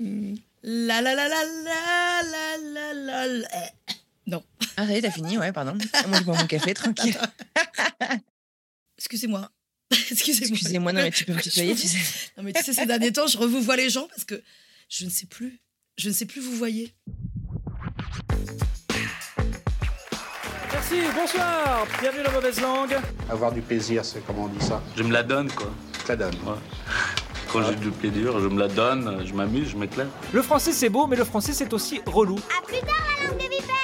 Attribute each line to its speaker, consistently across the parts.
Speaker 1: La la la la la la la la. Non.
Speaker 2: Ah, ça y est, t'as fini, ouais, pardon. Moi, je bois mon café, tranquille.
Speaker 1: Excusez-moi. Excusez-moi.
Speaker 2: Excusez-moi, non, mais tu peux me tutoyer, tu sais.
Speaker 1: Non, mais tu sais, ces derniers temps, je revois les gens parce que je ne sais plus. Je ne sais plus vous voyez.
Speaker 3: Merci, bonsoir. Bienvenue dans Mauvaise Langue.
Speaker 4: Avoir du plaisir, c'est comment on dit ça
Speaker 5: Je me la donne, quoi.
Speaker 4: Je la
Speaker 5: donne. Quand j'ai du plaisir, je me la donne, je m'amuse, je m'éclate.
Speaker 3: Le français c'est beau, mais le français c'est aussi relou.
Speaker 6: À plus tard, la langue des vipères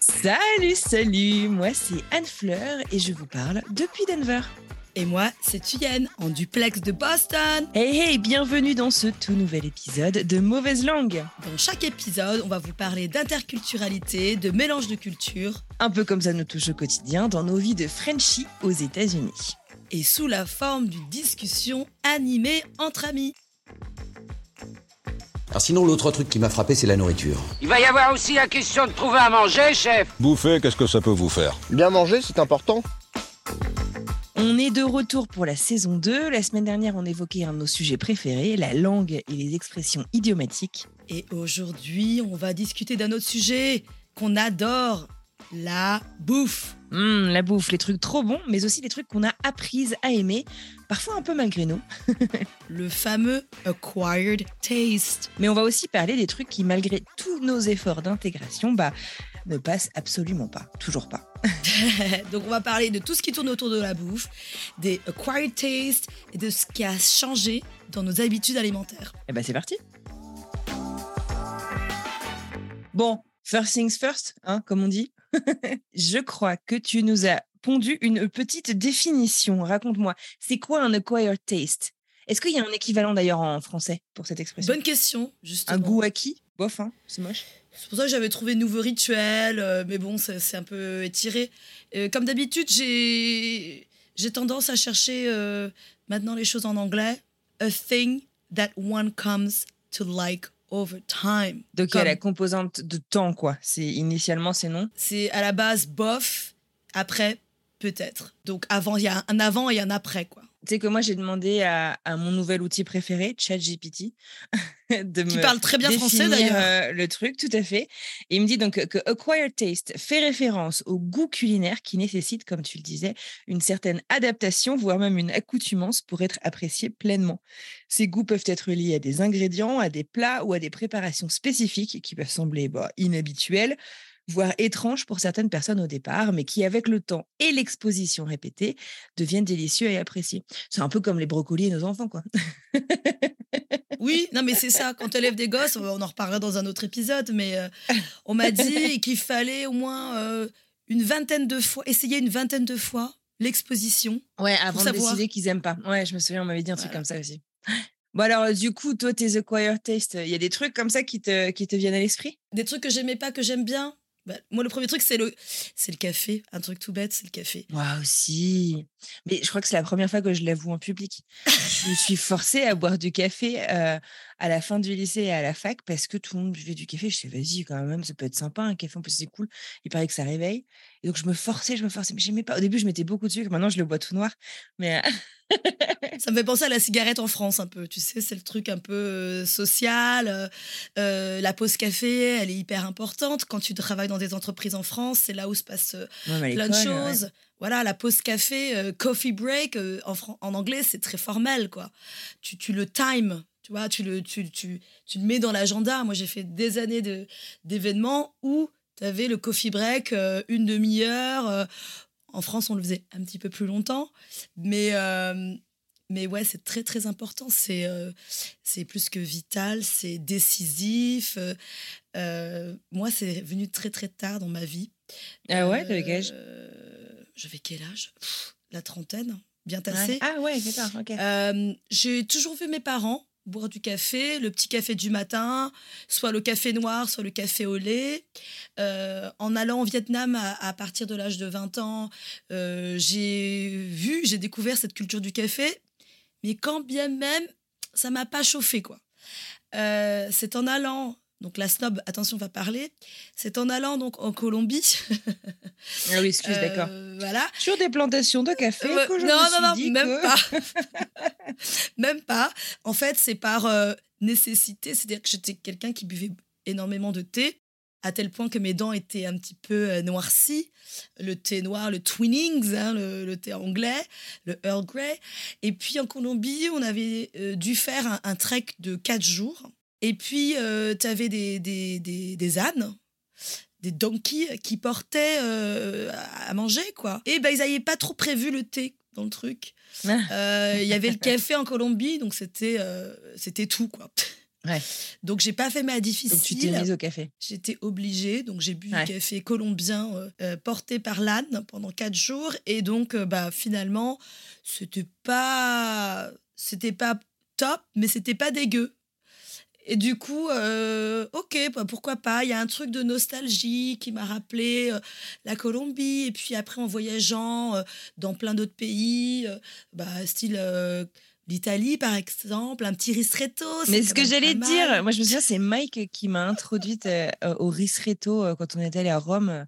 Speaker 2: Salut, salut, moi c'est Anne Fleur et je vous parle depuis Denver.
Speaker 1: Et moi, c'est Tuyenne, en duplex de Boston.
Speaker 2: Hey hey, bienvenue dans ce tout nouvel épisode de Mauvaise Langue.
Speaker 1: Dans chaque épisode, on va vous parler d'interculturalité, de mélange de cultures,
Speaker 2: Un peu comme ça nous touche au quotidien dans nos vies de Frenchie aux États-Unis.
Speaker 1: et sous la forme d'une discussion animée entre amis.
Speaker 7: Alors sinon, l'autre truc qui m'a frappé, c'est la nourriture.
Speaker 8: Il va y avoir aussi la question de trouver à manger, chef.
Speaker 9: Bouffer, qu'est-ce que ça peut vous faire?
Speaker 10: Bien manger, c'est important.
Speaker 2: On est de retour pour la saison 2. La semaine dernière, on évoquait un de nos sujets préférés, la langue et les expressions idiomatiques.
Speaker 1: Et aujourd'hui, on va discuter d'un autre sujet qu'on adore, la bouffe.
Speaker 2: Hum, la bouffe, les trucs trop bons, mais aussi les trucs qu'on a appris à aimer, parfois un peu malgré nous.
Speaker 1: Le fameux acquired taste.
Speaker 2: Mais on va aussi parler des trucs qui, malgré tous nos efforts d'intégration, bah, ne passent absolument pas. Toujours pas.
Speaker 1: Donc on va parler de tout ce qui tourne autour de la bouffe, des acquired tastes et de ce qui a changé dans nos habitudes alimentaires.
Speaker 2: Et ben c'est parti. Bon, first things first, hein, comme on dit. Je crois que tu nous as pondu une petite définition. Raconte-moi, c'est quoi un acquired taste? Est-ce qu'il y a un équivalent d'ailleurs en français pour cette expression?
Speaker 1: Bonne question, justement.
Speaker 2: Un goût acquis? Bof, hein, c'est moche.
Speaker 1: C'est pour ça que j'avais trouvé nouveau rituel, euh, mais bon, c'est un peu étiré. Euh, comme d'habitude, j'ai j'ai tendance à chercher euh, maintenant les choses en anglais. A thing that one comes to like over time.
Speaker 2: Donc il y a la composante de temps, quoi. C'est initialement c'est non.
Speaker 1: C'est à la base bof, après peut-être. Donc avant, il y a un avant et un après, quoi.
Speaker 2: Tu sais que moi j'ai demandé à, à mon nouvel outil préféré, ChatGPT, de
Speaker 1: Qui
Speaker 2: me
Speaker 1: parle très bien français, d'ailleurs.
Speaker 2: euh, le truc, tout à fait. Et il me dit donc que acquired taste fait référence au goût culinaire qui nécessite, comme tu le disais, une certaine adaptation, voire même une accoutumance pour être apprécié pleinement. Ces goûts peuvent être liés à des ingrédients, à des plats ou à des préparations spécifiques qui peuvent sembler bah, inhabituelles voire étranges pour certaines personnes au départ, mais qui, avec le temps et l'exposition répétée, deviennent délicieux et appréciés. C'est un peu comme les brocolis et nos enfants, quoi.
Speaker 1: Oui, non, mais c'est ça. Quand tu élèves des gosses, on en reparlera dans un autre épisode, mais euh, on m'a dit qu'il fallait au moins euh, une vingtaine de fois, essayer une vingtaine de fois l'exposition.
Speaker 2: Ouais, avant de décider qu'ils aiment pas. Ouais, je me souviens, on m'avait dit un truc comme ça aussi. Bon alors, euh, du coup, toi, tes acquired taste, il y a des trucs comme ça qui te, qui te viennent à l'esprit?
Speaker 1: Des trucs que j'aimais pas, que j'aime bien? Bah, moi, le premier truc, c'est le, c'est le café. Un truc tout bête, c'est le café.
Speaker 2: Moi aussi. Mais je crois que c'est la première fois que je l'avoue en public. je me suis forcée à boire du café euh, à la fin du lycée et à la fac parce que tout le monde buvait du café. Je disais, vas-y, quand même, ça peut être sympa, un café, en plus, c'est cool. Il paraît que ça réveille. Et donc, je me forçais, je me forçais. Mais j'aimais pas. Au début, je mettais beaucoup de sucre. Maintenant, je le bois tout noir. Mais euh,
Speaker 1: Ça me fait penser à la cigarette en France un peu. Tu sais, c'est le truc un peu euh, social. euh, la pause café, elle est hyper importante. Quand tu travailles dans des entreprises en France, c'est là où se passe euh,
Speaker 2: ouais,
Speaker 1: plein de
Speaker 2: ouais.
Speaker 1: choses. Voilà, la pause café, coffee break, en, anglais, c'est très formel, quoi. Tu, tu le time, tu vois, tu le, tu, tu, tu le mets dans l'agenda. Moi, j'ai fait des années de- d'événements où tu avais le coffee break, euh, une demi-heure. euh, en France, on le faisait un petit peu plus longtemps. Mais, euh, mais ouais, c'est très, très important. C'est c'est plus que vital, c'est décisif. moi, c'est venu très, très tard dans ma vie.
Speaker 2: Ah ouais, âge?
Speaker 1: Euh, J'avais quel âge? Pff, la trentaine, bien
Speaker 2: Ouais.
Speaker 1: tassée.
Speaker 2: Ah ouais, d'accord, ok.
Speaker 1: Euh, j'ai toujours vu mes parents boire du café, le petit café du matin, soit le café noir, soit le café au lait. Euh, en allant au Vietnam à, partir de l'âge de 20 ans, euh, j'ai vu, j'ai découvert cette culture du café, mais quand bien même, ça m'a pas chauffé quoi. Euh, c'est en allant, donc la snob, attention, on va parler, c'est en allant donc en Colombie.
Speaker 2: Ah oui, excuse, d'accord.
Speaker 1: Euh, voilà.
Speaker 2: Sur des plantations de café que je
Speaker 1: non,
Speaker 2: me suis
Speaker 1: non, non,
Speaker 2: dit
Speaker 1: même
Speaker 2: que-
Speaker 1: pas. même pas. En fait, c'est par euh, nécessité. C'est-à-dire que j'étais quelqu'un qui buvait énormément de thé, à tel point que mes dents étaient un petit peu euh, noircies. Le thé noir, le Twinings, hein, le, le thé anglais, le Earl Grey. Et puis en Colombie, on avait euh, dû faire un, un trek de quatre jours. Et puis, tu avais des, des, des, des ânes des donkeys qui portaient euh, à manger, quoi. Et ben, ils n'avaient pas trop prévu le thé dans le truc.
Speaker 2: Ah.
Speaker 1: Euh, Il y avait le café en Colombie, donc c'était euh, c'était tout, quoi.
Speaker 2: Ouais.
Speaker 1: Donc, j'ai pas fait ma difficile.
Speaker 2: Donc tu t'es mise au café.
Speaker 1: J'étais obligée, donc j'ai bu
Speaker 2: Ouais.
Speaker 1: du café colombien euh, euh, porté par l'âne pendant quatre jours. Et donc, euh, bah, finalement, c'était pas, c'était pas top, mais c'était pas dégueu. Et du coup, euh, ok, bah, pourquoi pas. Il y a un truc de nostalgie qui m'a rappelé euh, la Colombie. Et puis après, en voyageant euh, dans plein d'autres pays, bah, style l'Italie par exemple, un petit ristretto.
Speaker 2: Mais
Speaker 1: c'est
Speaker 2: ce que j'allais dire, moi je me souviens, c'est Mike qui m'a introduite au ristretto quand on est allé à Rome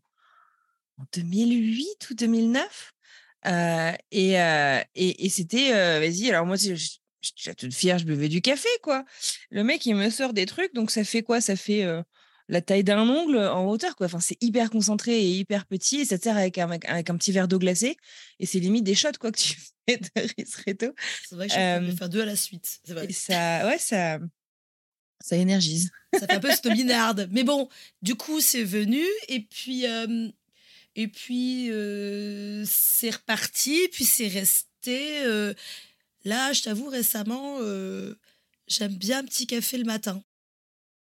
Speaker 2: en 2008 ou 2009. Euh, et euh, et, et c'était, euh, vas-y, alors moi, je- j'étais toute fière, je buvais du café, quoi. Le mec, il me sort des trucs, donc ça fait quoi? Ça fait euh, la taille d'un ongle en hauteur, quoi. Enfin, c'est hyper concentré et hyper petit, et ça te sert avec un, avec un petit verre d'eau glacée, et c'est limite des shots, quoi, que tu fais de ristretto.
Speaker 1: C'est vrai que j'ai
Speaker 2: Euh,
Speaker 1: faire deux à la suite. C'est vrai.
Speaker 2: Et ça, ouais, ça, ça énergise.
Speaker 1: Ça fait un peu snobinarde. Mais bon, du coup, c'est venu. Et puis, euh, et puis c'est reparti. Puis c'est resté. Là, je t'avoue, récemment, euh, j'aime bien un petit café le matin.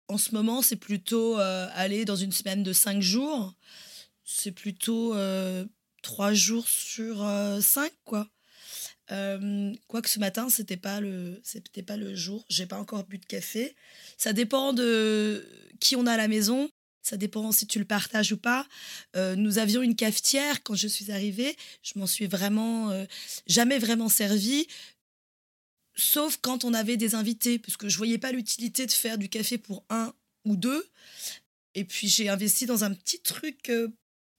Speaker 1: En ce moment, c'est plutôt euh, aller dans une semaine de cinq jours. C'est plutôt euh, trois jours sur euh, cinq, quoi. Euh, Quoique ce matin, c'était pas pas le jour. J'ai pas encore bu de café. Ça dépend de qui on a à la maison. Ça dépend si tu le partages ou pas. Nous avions une cafetière quand je suis arrivée. Je m'en suis vraiment jamais vraiment servi, sauf quand on avait des invités, parce que je voyais pas l'utilité de faire du café pour un ou deux. Et puis j'ai investi dans un petit truc. euh,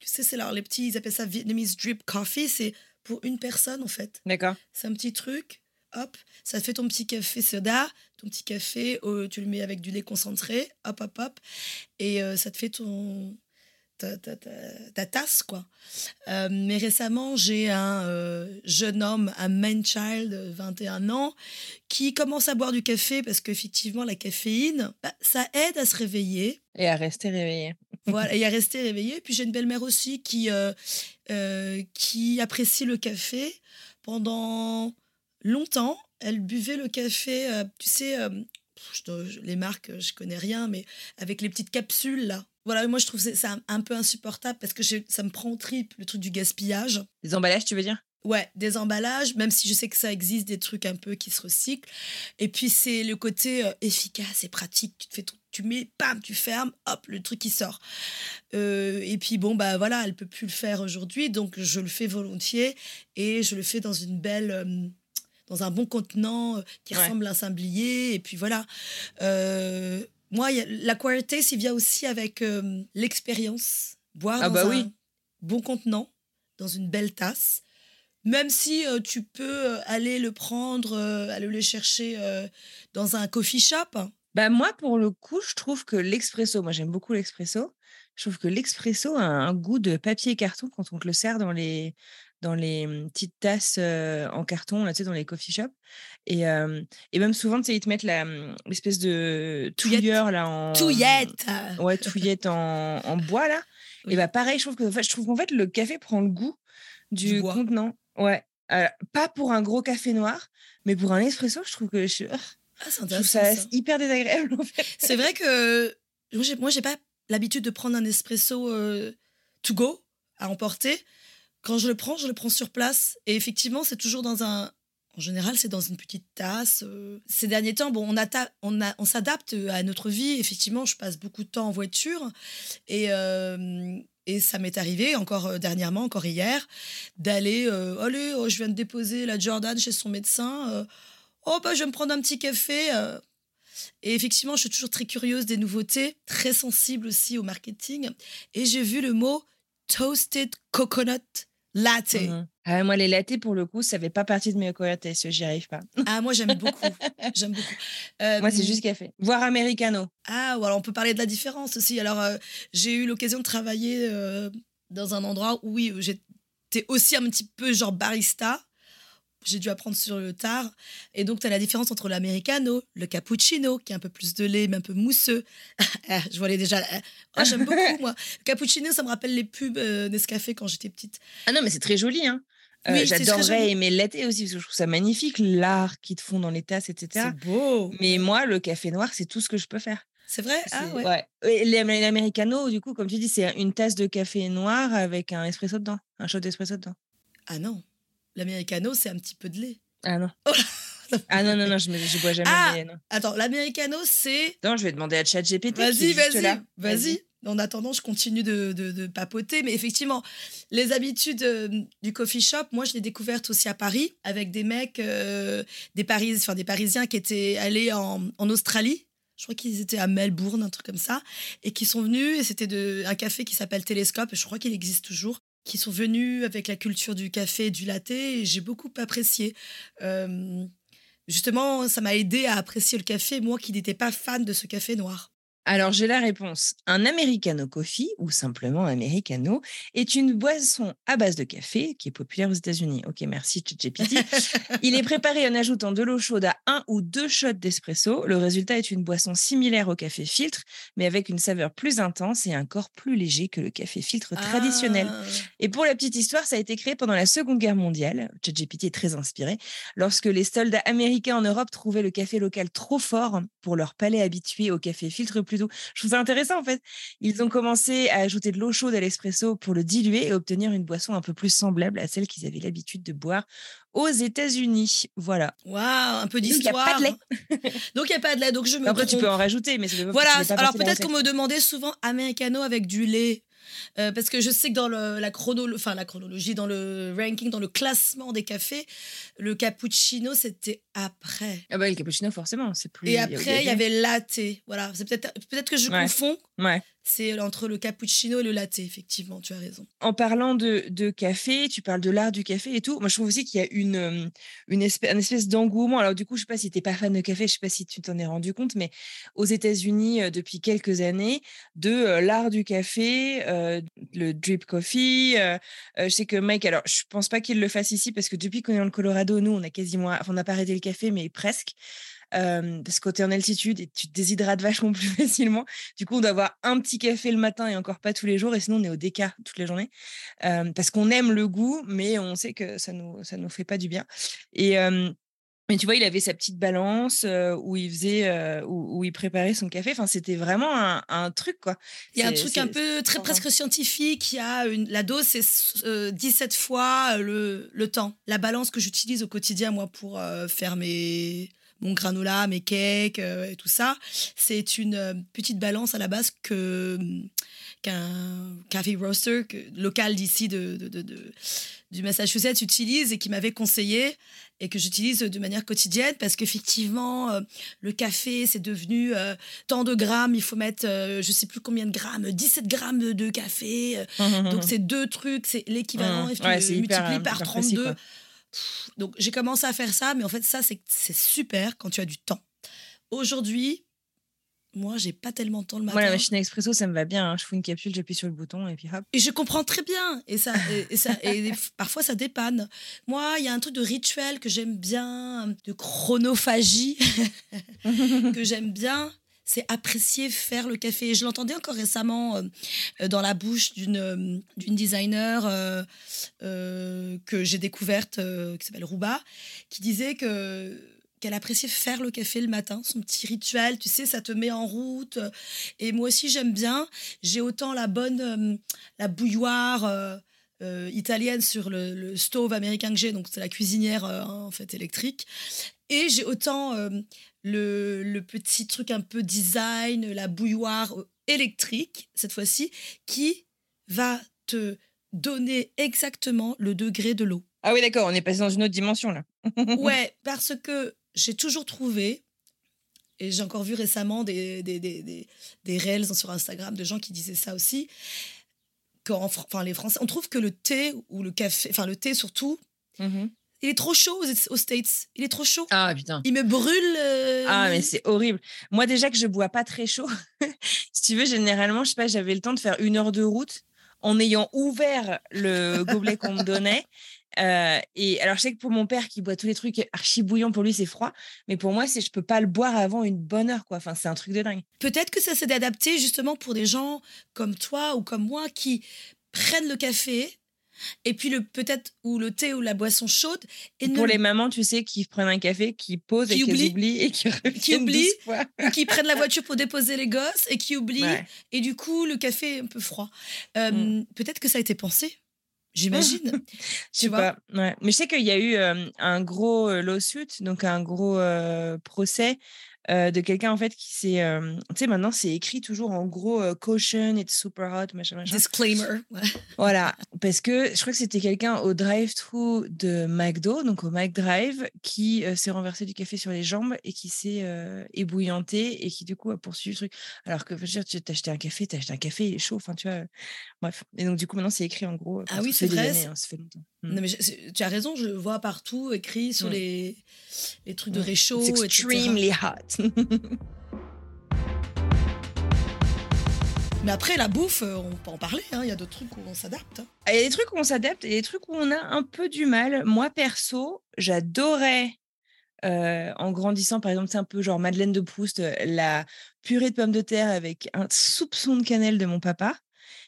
Speaker 1: tu sais, c'est là les petits, ils appellent ça Vietnamese drip coffee. C'est pour une personne en fait.
Speaker 2: D'accord.
Speaker 1: C'est un petit truc, hop, ça te fait ton petit café soda, ton petit café, euh, tu le mets avec du lait concentré, hop, hop, hop, et euh, ça te fait ton ta, ta, ta- ta tasse, quoi. Euh, mais récemment, j'ai un euh, jeune homme, un man child, de 21 ans, qui commence à boire du café parce qu'effectivement, la caféine, bah, ça aide à se réveiller
Speaker 2: Et à rester réveillé.
Speaker 1: voilà, et à rester réveillé. Puis j'ai une belle-mère aussi qui, euh, qui apprécie le café. Pendant longtemps, elle buvait le café, tu sais, je je- les marques, je connais rien, mais avec les petites capsules là. Voilà, moi je trouve c'est un, un peu insupportable parce que ça me prend au trip le truc du gaspillage.
Speaker 2: Les emballages, tu veux dire?
Speaker 1: Ouais, des emballages, même si je sais que ça existe des trucs un peu qui se recyclent. Et puis c'est le côté euh, efficace et pratique. Tu te fais ton- tu mets, bam, tu fermes, hop, le truc qui sort. Euh, et puis bon bah voilà, elle peut plus le faire aujourd'hui, donc je le fais volontiers et je le fais dans une belle, euh, dans un bon contenant qui
Speaker 2: Ouais.
Speaker 1: ressemble à un sablier. Et puis voilà. Moi, il y a- l'acquired taste, il vient aussi avec euh, l'expérience. Boire
Speaker 2: Ah
Speaker 1: dans
Speaker 2: bah
Speaker 1: un
Speaker 2: oui.
Speaker 1: bon contenant, dans une belle tasse. Même si euh, tu peux euh, aller le prendre, euh, aller le chercher dans un coffee shop.
Speaker 2: Bah moi, pour le coup, je trouve que l'expresso, moi j'aime beaucoup l'expresso, je trouve que l'expresso a un goût de papier et carton quand on te le sert dans les, dans les hum, petites tasses euh, en carton, là, tu sais, dans les coffee shops. Et, euh, et même souvent, tu sais, ils te mettent hum, l'espèce de
Speaker 1: Touillette.
Speaker 2: touilleur là en...
Speaker 1: Touillette
Speaker 2: Ouais, touillette en, en bois là.
Speaker 1: Oui.
Speaker 2: Et bah pareil, je trouve que en fait, je trouve qu'en fait le café prend le goût du, contenant. Ouais. Alors, pas pour un gros café noir, mais pour un espresso, je trouve que je,
Speaker 1: Ah, c'est
Speaker 2: je trouve ça,
Speaker 1: ça.
Speaker 2: hyper désagréable en fait.
Speaker 1: C'est vrai que moi, j'ai- moi, j'ai pas l'habitude de prendre un espresso euh, to go à emporter. Quand je le prends, je le prends sur place. Et effectivement, c'est toujours dans un. En général, c'est dans une petite tasse. euh. Ces derniers temps, bon, on, on, on s'adapte à notre vie. Effectivement, je passe beaucoup de temps en voiture. Et, euh, et ça m'est arrivé, encore euh, dernièrement, encore hier, d'aller. euh, Allez, oh, je viens de déposer la Jordan chez son médecin. euh, oh, bah, je vais me prendre un petit café. euh. Et effectivement, je suis toujours très curieuse des nouveautés, très sensible aussi au marketing. Et j'ai vu le mot toasted coconut latte.
Speaker 2: Mhm. Ah, moi, les lattés, pour le coup, ça fait pas partie de mes tastes. J'y arrive pas?
Speaker 1: Ah, moi, j'aime beaucoup. j'aime beaucoup. Euh,
Speaker 2: Moi, c'est juste café. Voire americano.
Speaker 1: Ah, ou alors on peut parler de la différence aussi. Alors, euh, j'ai eu l'occasion de travailler euh, dans un endroit où, oui, j'étais aussi un petit peu genre barista. J'ai dû apprendre sur le tard. Et donc, tu as la différence entre l'americano, le cappuccino, qui est un peu plus de lait, mais un peu mousseux. Ah, Je voyais déjà. ah, ah, J'aime beaucoup, moi. Le cappuccino, ça me rappelle les pubs euh, Nescafé quand j'étais petite.
Speaker 2: Ah non, mais c'est très joli. Hein. Euh,
Speaker 1: Oui,
Speaker 2: J'adorerais aimer aussi, parce que je trouve ça magnifique, l'art qu'ils te font dans les tasses, etc.
Speaker 1: C'est beau.
Speaker 2: Mais moi, le café noir, c'est tout ce que je peux faire.
Speaker 1: C'est vrai? Ah, ouais.
Speaker 2: Et l'am- L'americano, du coup, comme tu dis, c'est une tasse de café noir avec un espresso dedans, un shot d'espresso dedans.
Speaker 1: Ah non. L'americano, c'est un petit peu de lait.
Speaker 2: Ah non.
Speaker 1: Oh
Speaker 2: ah non, non, non, je, me, je bois jamais
Speaker 1: Ah
Speaker 2: de lait, non.
Speaker 1: Attends, l'americano, c'est
Speaker 2: Non, je vais demander à ChatGPT.
Speaker 1: Vas-y, vas-y, vas-y. En attendant, je continue de, de- de papoter. Mais effectivement, les habitudes euh, du coffee shop, moi, je l'ai découverte aussi à Paris avec des mecs, euh, des, Paris, enfin, des Parisiens qui étaient allés en, en Australie. Je crois qu'ils étaient à Melbourne, un truc comme ça. Et qui sont venus, et c'était un café qui s'appelle Télescope, et je crois qu'il existe toujours, qui sont venus avec la culture du café et du latte, j'ai beaucoup apprécié. Euh, justement, ça m'a aidé à apprécier le café, moi qui n'étais pas fan de ce café noir.
Speaker 2: Alors, j'ai la réponse. Un americano coffee, ou simplement americano, est une boisson à base de café qui est populaire aux États-Unis. Ok, merci ChatGPT. Il est préparé en ajoutant de l'eau chaude à un ou deux shots d'espresso. Le résultat est une boisson similaire au café filtre, mais avec une saveur plus intense et un corps plus léger que le café filtre traditionnel.
Speaker 1: Ah.
Speaker 2: Et pour la petite histoire, ça a été créé pendant la Seconde Guerre mondiale. ChatGPT est très inspiré. Lorsque les soldats américains en Europe trouvaient le café local trop fort pour leur palais habitué au café filtre Je trouve ça intéressant en fait. Ils ont commencé à ajouter de l'eau chaude à l'espresso pour le diluer et obtenir une boisson un peu plus semblable à celle qu'ils avaient l'habitude de boire aux États-Unis. Voilà.
Speaker 1: Waouh, un peu
Speaker 2: Donc, il y a pas
Speaker 1: d'histoire.
Speaker 2: de lait.
Speaker 1: Donc il n'y a pas de lait. Donc je me
Speaker 2: Après, tu peux en rajouter, mais pas-
Speaker 1: Voilà, alors peut-être qu'on me demandait souvent americano avec du lait. Euh, parce que je sais que dans le, la, chrono, enfin, la chronologie, dans le ranking, dans le classement des cafés, le cappuccino, c'était après.
Speaker 2: Ah bah, le cappuccino, forcément, c'est plus.
Speaker 1: Et après, il y avait latte. Voilà, c'est peut-être peut que je
Speaker 2: Ouais.
Speaker 1: confonds.
Speaker 2: Ouais.
Speaker 1: C'est entre le cappuccino et le latte, effectivement, tu as raison.
Speaker 2: En parlant de, café, tu parles de l'art du café et tout. Moi, je trouve aussi qu'il y a une, euh, une espèce, d'engouement. Alors, du coup, je sais pas si tu n'es pas fan de café, je sais pas si tu t'en es rendu compte, mais aux États-Unis, euh, depuis quelques années, de euh, l'art du café, le drip coffee. je sais que Mike, alors, je pense pas qu'il le fasse ici parce que depuis qu'on est dans le Colorado, nous, on quasiment, enfin, on n'a pas arrêté le café, mais presque. Euh, parce que quand tu es en altitude et tu te déshydrates vachement plus facilement. Du coup, on doit avoir un petit café le matin et encore pas tous les jours. Et sinon, on est au déca toute la journée. Euh, parce qu'on aime le goût, mais on sait que ça nous, ça nous fait pas du bien. Et. euh, mais tu vois, il avait sa petite balance euh, où il faisait, euh, où, où il préparait son café. Enfin, c'était vraiment un, un truc, quoi.
Speaker 1: Il y a un truc un peu très presque scientifique. Il y a une, la dose, c'est euh, 17 fois le, le temps. La balance que j'utilise au quotidien, moi, pour faire mes, mon granola, mes cakes euh, et tout ça, c'est une euh, petite balance à la base que qu'un café roaster que- local d'ici de, de- de- de- du Massachusetts utilise et qui m'avait conseillé et que j'utilise de manière quotidienne parce qu'effectivement, euh, le café, c'est devenu euh, tant de grammes, il faut mettre, euh, je sais plus combien de grammes, 17 grammes de, café. euh, donc, c'est deux trucs, c'est l'équivalent,
Speaker 2: Mmh. Ouais, euh,
Speaker 1: par
Speaker 2: hyper précis,
Speaker 1: 32.
Speaker 2: quoi.
Speaker 1: Pff, donc, j'ai commencé à faire ça, mais en fait, ça, c'est super quand tu as du temps. Aujourd'hui, moi, j'ai pas tellement de temps le matin.
Speaker 2: Moi, la machine à expresso, ça me va bien. hein. Je fous une capsule, j'appuie sur le bouton et puis hop.
Speaker 1: Et je comprends très bien. Et, ça, et, et ça, et parfois, ça dépanne. Moi, il y a un truc de rituel que j'aime bien, de chronophagie que j'aime bien. C'est apprécier faire le café. Et Je l'entendais encore récemment euh, euh, dans la bouche d'une euh, designer que j'ai découverte, qui s'appelle Rouba, qui disait que qu'elle appréciait faire le café le matin, son petit rituel, tu sais, ça te met en route. Et moi aussi, j'aime bien. J'ai autant la bonne, la bouilloire, italienne sur le, stove américain que j'ai, donc c'est la cuisinière en fait électrique. Et j'ai autant le, le petit truc un peu design, la bouilloire euh, électrique, cette fois-ci, qui va te donner exactement le degré de l'eau.
Speaker 2: Ah oui, d'accord, on est passé dans une autre dimension là.
Speaker 1: Ouais, parce que j'ai toujours trouvé, et j'ai encore vu récemment des, des, des, des, des reels sur Instagram de gens qui disaient ça aussi, qu'en enfin, les Français, on trouve que le thé ou le café, enfin le thé surtout,
Speaker 2: Mhm.
Speaker 1: Il est trop chaud aux, aux States. Il est trop chaud.
Speaker 2: Ah putain.
Speaker 1: Il me brûle. euh,
Speaker 2: Ah, mais c'est horrible. Moi, déjà que je bois pas très chaud, si tu veux, généralement, je sais pas, j'avais le temps de faire une heure de route en ayant ouvert le gobelet qu'on me donnait. Euh, et alors, je sais que pour mon père qui boit tous les trucs archi bouillants, pour lui, c'est froid. Mais pour moi, c'est je peux pas le boire avant une bonne heure, quoi. Enfin, c'est un truc de dingue.
Speaker 1: Peut-être que ça s'est adapté justement pour des gens comme toi ou comme moi qui prennent le café et puis le peut-être ou le thé ou la boisson chaude et
Speaker 2: Pour
Speaker 1: ne-
Speaker 2: les mamans, tu sais, qui prennent un café, qui posent
Speaker 1: Qui
Speaker 2: et qui
Speaker 1: oublient.
Speaker 2: et qui reviennent
Speaker 1: oublient.
Speaker 2: fois.
Speaker 1: ou qui prennent la voiture pour déposer les gosses et qui oublient
Speaker 2: Ouais.
Speaker 1: et du coup le café est un peu froid. Euh,
Speaker 2: Mm.
Speaker 1: Peut-être que ça a été pensé. J'imagine.
Speaker 2: Je
Speaker 1: tu
Speaker 2: sais
Speaker 1: vois?
Speaker 2: pas. Ouais. Mais je sais qu'il y a eu euh, un gros euh, lawsuit, donc un gros euh, procès euh, de quelqu'un en fait qui s'est. euh, tu sais, maintenant c'est écrit toujours en gros euh, caution, it's super hot, machin, machin.
Speaker 1: Disclaimer.
Speaker 2: Voilà, parce que je crois que c'était quelqu'un au drive-thru de McDo, donc au McDrive, qui s'est renversé du café sur les jambes et qui s'est ébouillanté et qui du coup a poursuivi le truc. Alors que je veux dire, tu t'as acheté un café, t'as acheté un café, il est chaud, enfin tu vois. Bref. Et donc du coup maintenant c'est écrit en gros.
Speaker 1: Ah oui, c'est vrai,
Speaker 2: années, hein, ça fait longtemps. Mm.
Speaker 1: Non, mais je- tu as raison, je vois partout écrit sur
Speaker 2: Mm.
Speaker 1: les, les trucs de réchaud.
Speaker 2: It's
Speaker 1: etc.
Speaker 2: extremely hot.
Speaker 1: Mais après, la bouffe, euh, on peut en parler. hein, Il y a d'autres trucs où on s'adapte. hein.
Speaker 2: Il y a des trucs où on s'adapte et des trucs où on a un peu du mal. Moi, perso, j'adorais, euh, en grandissant, par exemple, c'est un peu genre Madeleine de Proust, euh, la purée de pommes de terre avec un soupçon de cannelle de mon papa.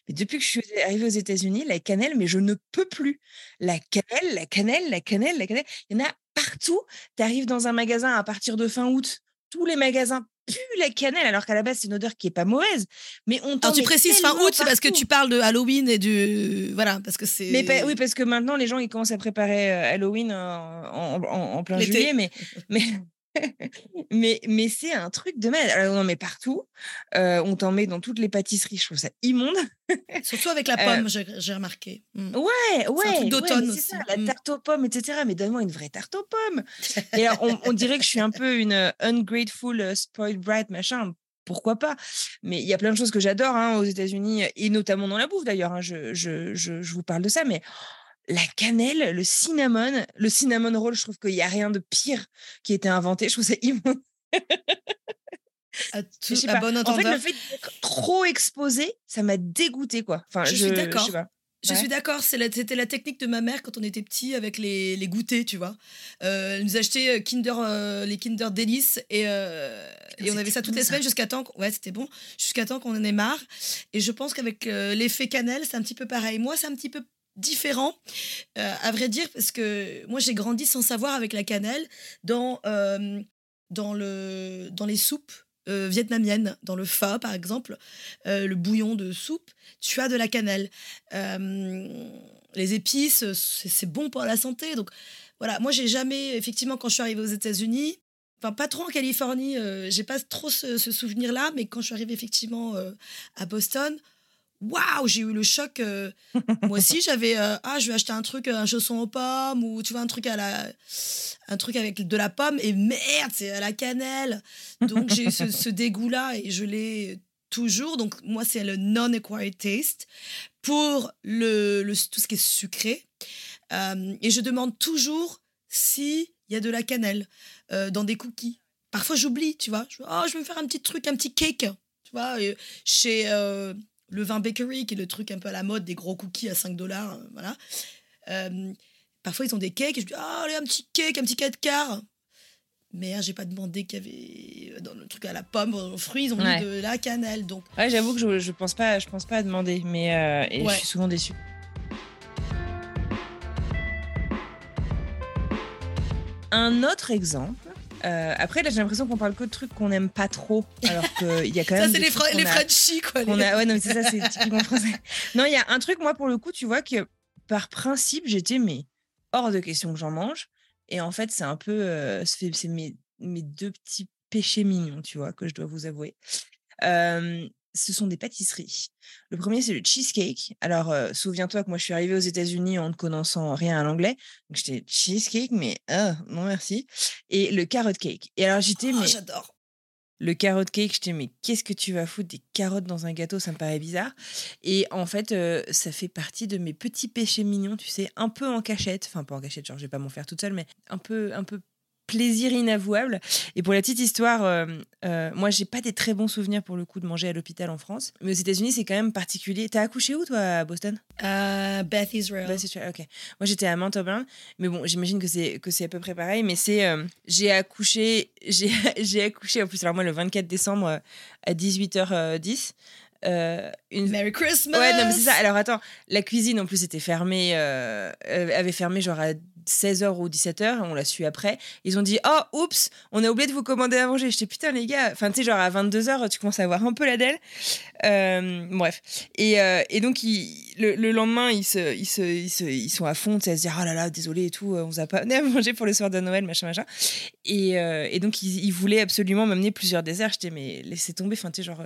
Speaker 2: Mais depuis que je suis arrivée aux États-Unis, la cannelle, mais je ne peux plus. La cannelle, la cannelle, la cannelle, la cannelle. Il y en a partout. Tu arrives dans un magasin à partir de fin août, tous les magasins puent la cannelle, alors qu'à la base, c'est une odeur qui est pas mauvaise. Mais on
Speaker 1: Alors tu précises fin août, c'est parce que tu parles de Halloween et du. Voilà, parce que c'est.
Speaker 2: Mais oui, parce que maintenant, les gens, ils commencent à préparer euh, Halloween en, en- plein juillet, mais, mais, mais, mais c'est un truc de malade. Alors, on en met partout. euh, on t'en met dans toutes les pâtisseries. Je trouve ça immonde.
Speaker 1: Surtout avec la
Speaker 2: Euh,
Speaker 1: pomme, j'ai j'ai remarqué. Mm.
Speaker 2: Ouais, ouais.
Speaker 1: truc
Speaker 2: ouais,
Speaker 1: d'automne
Speaker 2: c'est
Speaker 1: aussi.
Speaker 2: ça, la
Speaker 1: Mm.
Speaker 2: tarte aux pommes, etc. Mais donne-moi une vraie tarte aux pommes. Et alors, on, on dirait que je suis un peu une euh, ungrateful, spoiled brat, machin. Pourquoi pas? Mais il y a plein de choses que j'adore hein, aux États-Unis, et notamment dans la bouffe d'ailleurs. hein, je, je, je, je vous parle de ça, mais la cannelle, le cinnamon, le cinnamon roll, je trouve qu'il n'y a rien de pire qui a été inventé. Je trouve ça immonde.
Speaker 1: À,
Speaker 2: Je
Speaker 1: tout,
Speaker 2: sais
Speaker 1: à
Speaker 2: pas.
Speaker 1: bon
Speaker 2: En fait, le fait d'être trop exposé, ça m'a dégoûté, quoi. Enfin,
Speaker 1: Je
Speaker 2: je,
Speaker 1: suis d'accord. Je
Speaker 2: Ouais.
Speaker 1: suis d'accord, la- c'était la technique de ma mère quand on était petit avec les, les goûters, tu vois. Euh, elle nous achetait euh, Kinder, euh, les Kinder Délices et, euh, et on avait ça toutes
Speaker 2: bon,
Speaker 1: les
Speaker 2: ça.
Speaker 1: semaines jusqu'à temps, qu'on- ouais, c'était bon, jusqu'à temps qu'on en ait marre. Et je pense qu'avec l'effet cannelle, c'est un petit peu pareil. Moi, c'est un petit peu différent, euh, à vrai dire, parce que moi, j'ai grandi sans savoir avec la cannelle dans, euh, dans, le, dans les soupes euh, vietnamiennes, dans le pho, par exemple, le bouillon de soupe, tu as de la cannelle. Les épices, c'est bon pour la santé. Donc voilà, moi j'ai jamais, effectivement, quand je suis arrivée aux États-Unis, enfin pas trop en Californie, j'ai pas trop ce, souvenir-là, mais quand je suis arrivée effectivement à Boston, waouh, j'ai eu le choc. euh, moi aussi, j'avais, euh, ah, je vais acheter un truc, un chausson aux pommes, ou tu vois, un truc à la. Un truc avec de la pomme, et merde, c'est à la cannelle. Donc j'ai eu ce, ce dégoût-là, et je l'ai toujours. Donc moi, c'est le non-acquired taste pour le, le- tout ce qui est sucré. Euh, et je demande toujours s'il y a de la cannelle dans des cookies. Parfois, j'oublie, tu vois. Je, oh, je vais me faire un petit truc, un petit cake. Tu vois, chez le vin bakery, qui est le truc un peu à la mode, des gros cookies à 5 dollars. Voilà. Euh, parfois, ils ont des cakes. Et je dis, ah, allez, un petit cake, un petit 4 quarts. Mais j'ai pas demandé qu'il y avait euh, dans le truc à la pomme, aux fruits, ils ont
Speaker 2: Ouais.
Speaker 1: mis de la cannelle. Donc,
Speaker 2: Ouais, j'avoue que je, je pense pas, je pense pas à demander, mais euh, et
Speaker 1: Ouais.
Speaker 2: je suis souvent déçue. Un autre exemple. Euh, après, là, j'ai l'impression qu'on parle que de trucs qu'on n'aime pas trop, alors qu'il y a quand
Speaker 1: ça,
Speaker 2: même.
Speaker 1: c'est
Speaker 2: des
Speaker 1: les,
Speaker 2: qu'on
Speaker 1: les Frenchies, quoi.
Speaker 2: a- Ouais, non, mais c'est ça, c'est typiquement français. Non, il y a un truc, moi, pour le coup, tu vois, que par principe, j'étais mais hors de question que j'en mange. Et en fait, c'est un peu, euh, c'est c'est mes, mes deux petits péchés mignons, tu vois, que je dois vous avouer. Euh, ce sont des pâtisseries. Le premier, c'est le cheesecake. Alors, euh, souviens-toi que moi, je suis arrivée aux États-Unis en ne connaissant rien à l'anglais. Donc, j'étais cheesecake, mais ah, non merci. Et le carrot cake. Et alors, j'étais,
Speaker 1: Oh,
Speaker 2: mais
Speaker 1: J'adore.
Speaker 2: le carrot cake, j'étais, mais qu'est-ce que tu vas foutre des carottes dans un gâteau? Ça me paraît bizarre. Et en fait, euh, ça fait partie de mes petits péchés mignons, tu sais, un peu en cachette. Enfin, pas en cachette, genre, je vais pas m'en faire toute seule, mais un peu, un peu plaisir inavouable. Et pour la petite histoire, euh, euh, moi, j'ai pas des très bons souvenirs pour le coup de manger à l'hôpital en France. Mais aux États-Unis, c'est quand même particulier. T'as accouché où, toi, à Boston?
Speaker 1: Euh, Beth Israel.
Speaker 2: c'est sûr, ok. Moi, j'étais à Mount Auburn, mais bon, j'imagine que c'est que c'est à peu près pareil. Mais c'est, euh, j'ai accouché, j'ai accouché en plus. Alors moi, le 24 décembre à 18h10. Euh, une...
Speaker 1: Merry Christmas.
Speaker 2: Ouais, non, mais c'est ça. Alors attends, la cuisine en plus était fermée, euh, euh, avait fermé genre à 16h ou 17h, on l'a su après. Ils ont dit Oh, oups, on a oublié de vous commander à manger. J'étais putain, les gars. Enfin, tu sais, genre à 22h, tu commences à avoir un peu la dalle. Euh, bref. Et, euh, donc, le, le lendemain, ils, sont à fond, tu sais, à se dire Oh là là, désolé et tout, on vous a pas amené à manger pour le soir de Noël, machin, machin. Et, euh, donc, ils, voulaient absolument m'amener plusieurs desserts. J'étais, mais laissez tomber. Enfin, tu sais, genre,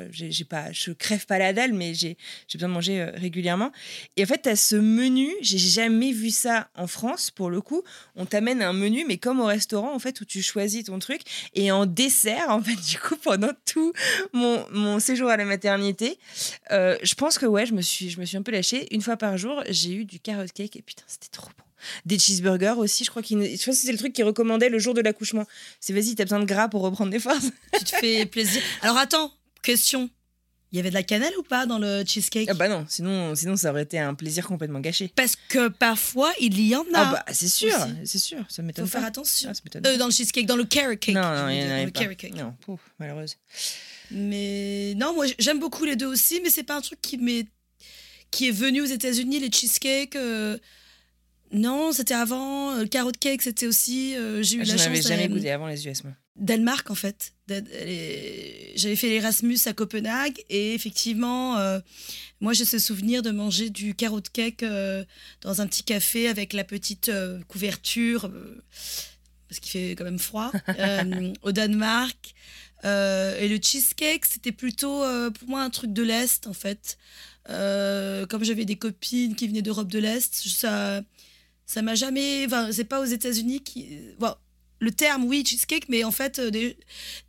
Speaker 2: pas, je crève pas la dalle, mais j'ai besoin de manger euh, régulièrement. Et en fait, tu as ce menu, j'ai jamais vu ça en France pour le coup. On t'amène un menu, mais comme au restaurant, en fait, où tu choisis ton truc. Et en dessert, en fait, du coup, pendant tout mon séjour à la maternité, euh, je pense que ouais, je me, suis, je me suis un peu lâchée. Une fois par jour, j'ai eu du carrot cake et putain, c'était trop bon. Des cheeseburgers aussi, je crois qu'il je crois que c'était le truc qu'ils recommandaient le jour de l'accouchement. C'est vas-y, t'as besoin de gras pour reprendre des forces.
Speaker 1: Tu te fais plaisir. Alors attends, question. Il y avait de la cannelle ou pas dans le cheesecake?
Speaker 2: Ah bah non, sinon, sinon ça aurait été un plaisir complètement gâché.
Speaker 1: Parce que parfois, il y en a.
Speaker 2: Ah bah c'est sûr, c'est sûr, ça m'étonne
Speaker 1: faut
Speaker 2: pas.
Speaker 1: faire attention.
Speaker 2: Ah, ça
Speaker 1: Euh, dans le cheesecake, dans le carrot cake.
Speaker 2: Non, non, il y en avait pas.
Speaker 1: carrot cake.
Speaker 2: Non, pouf, malheureuse.
Speaker 1: Mais non, moi j'aime beaucoup les deux aussi, mais c'est pas un truc qui m'est qui est venu aux États-Unis les cheesecakes. euh, Non, c'était avant. euh, Le carrot cake, c'était aussi. euh, J'ai eu
Speaker 2: Ah, Je
Speaker 1: la chance
Speaker 2: n'avais jamais goûté avant les US, moi.
Speaker 1: Danemark en fait. J'avais fait l'Erasmus à Copenhague et effectivement, euh, moi j'ai ce souvenir de manger du carrot cake euh, dans un petit café avec la petite euh, couverture euh, parce qu'il fait quand même froid euh, au Danemark. Euh, et le cheesecake, c'était plutôt euh, pour moi un truc de l'Est en fait. Euh, comme j'avais des copines qui venaient d'Europe de l'Est, ça ça m'a jamais. Enfin, c'est pas aux États-Unis qui. bon, le terme, oui, cheesecake, mais en fait, des,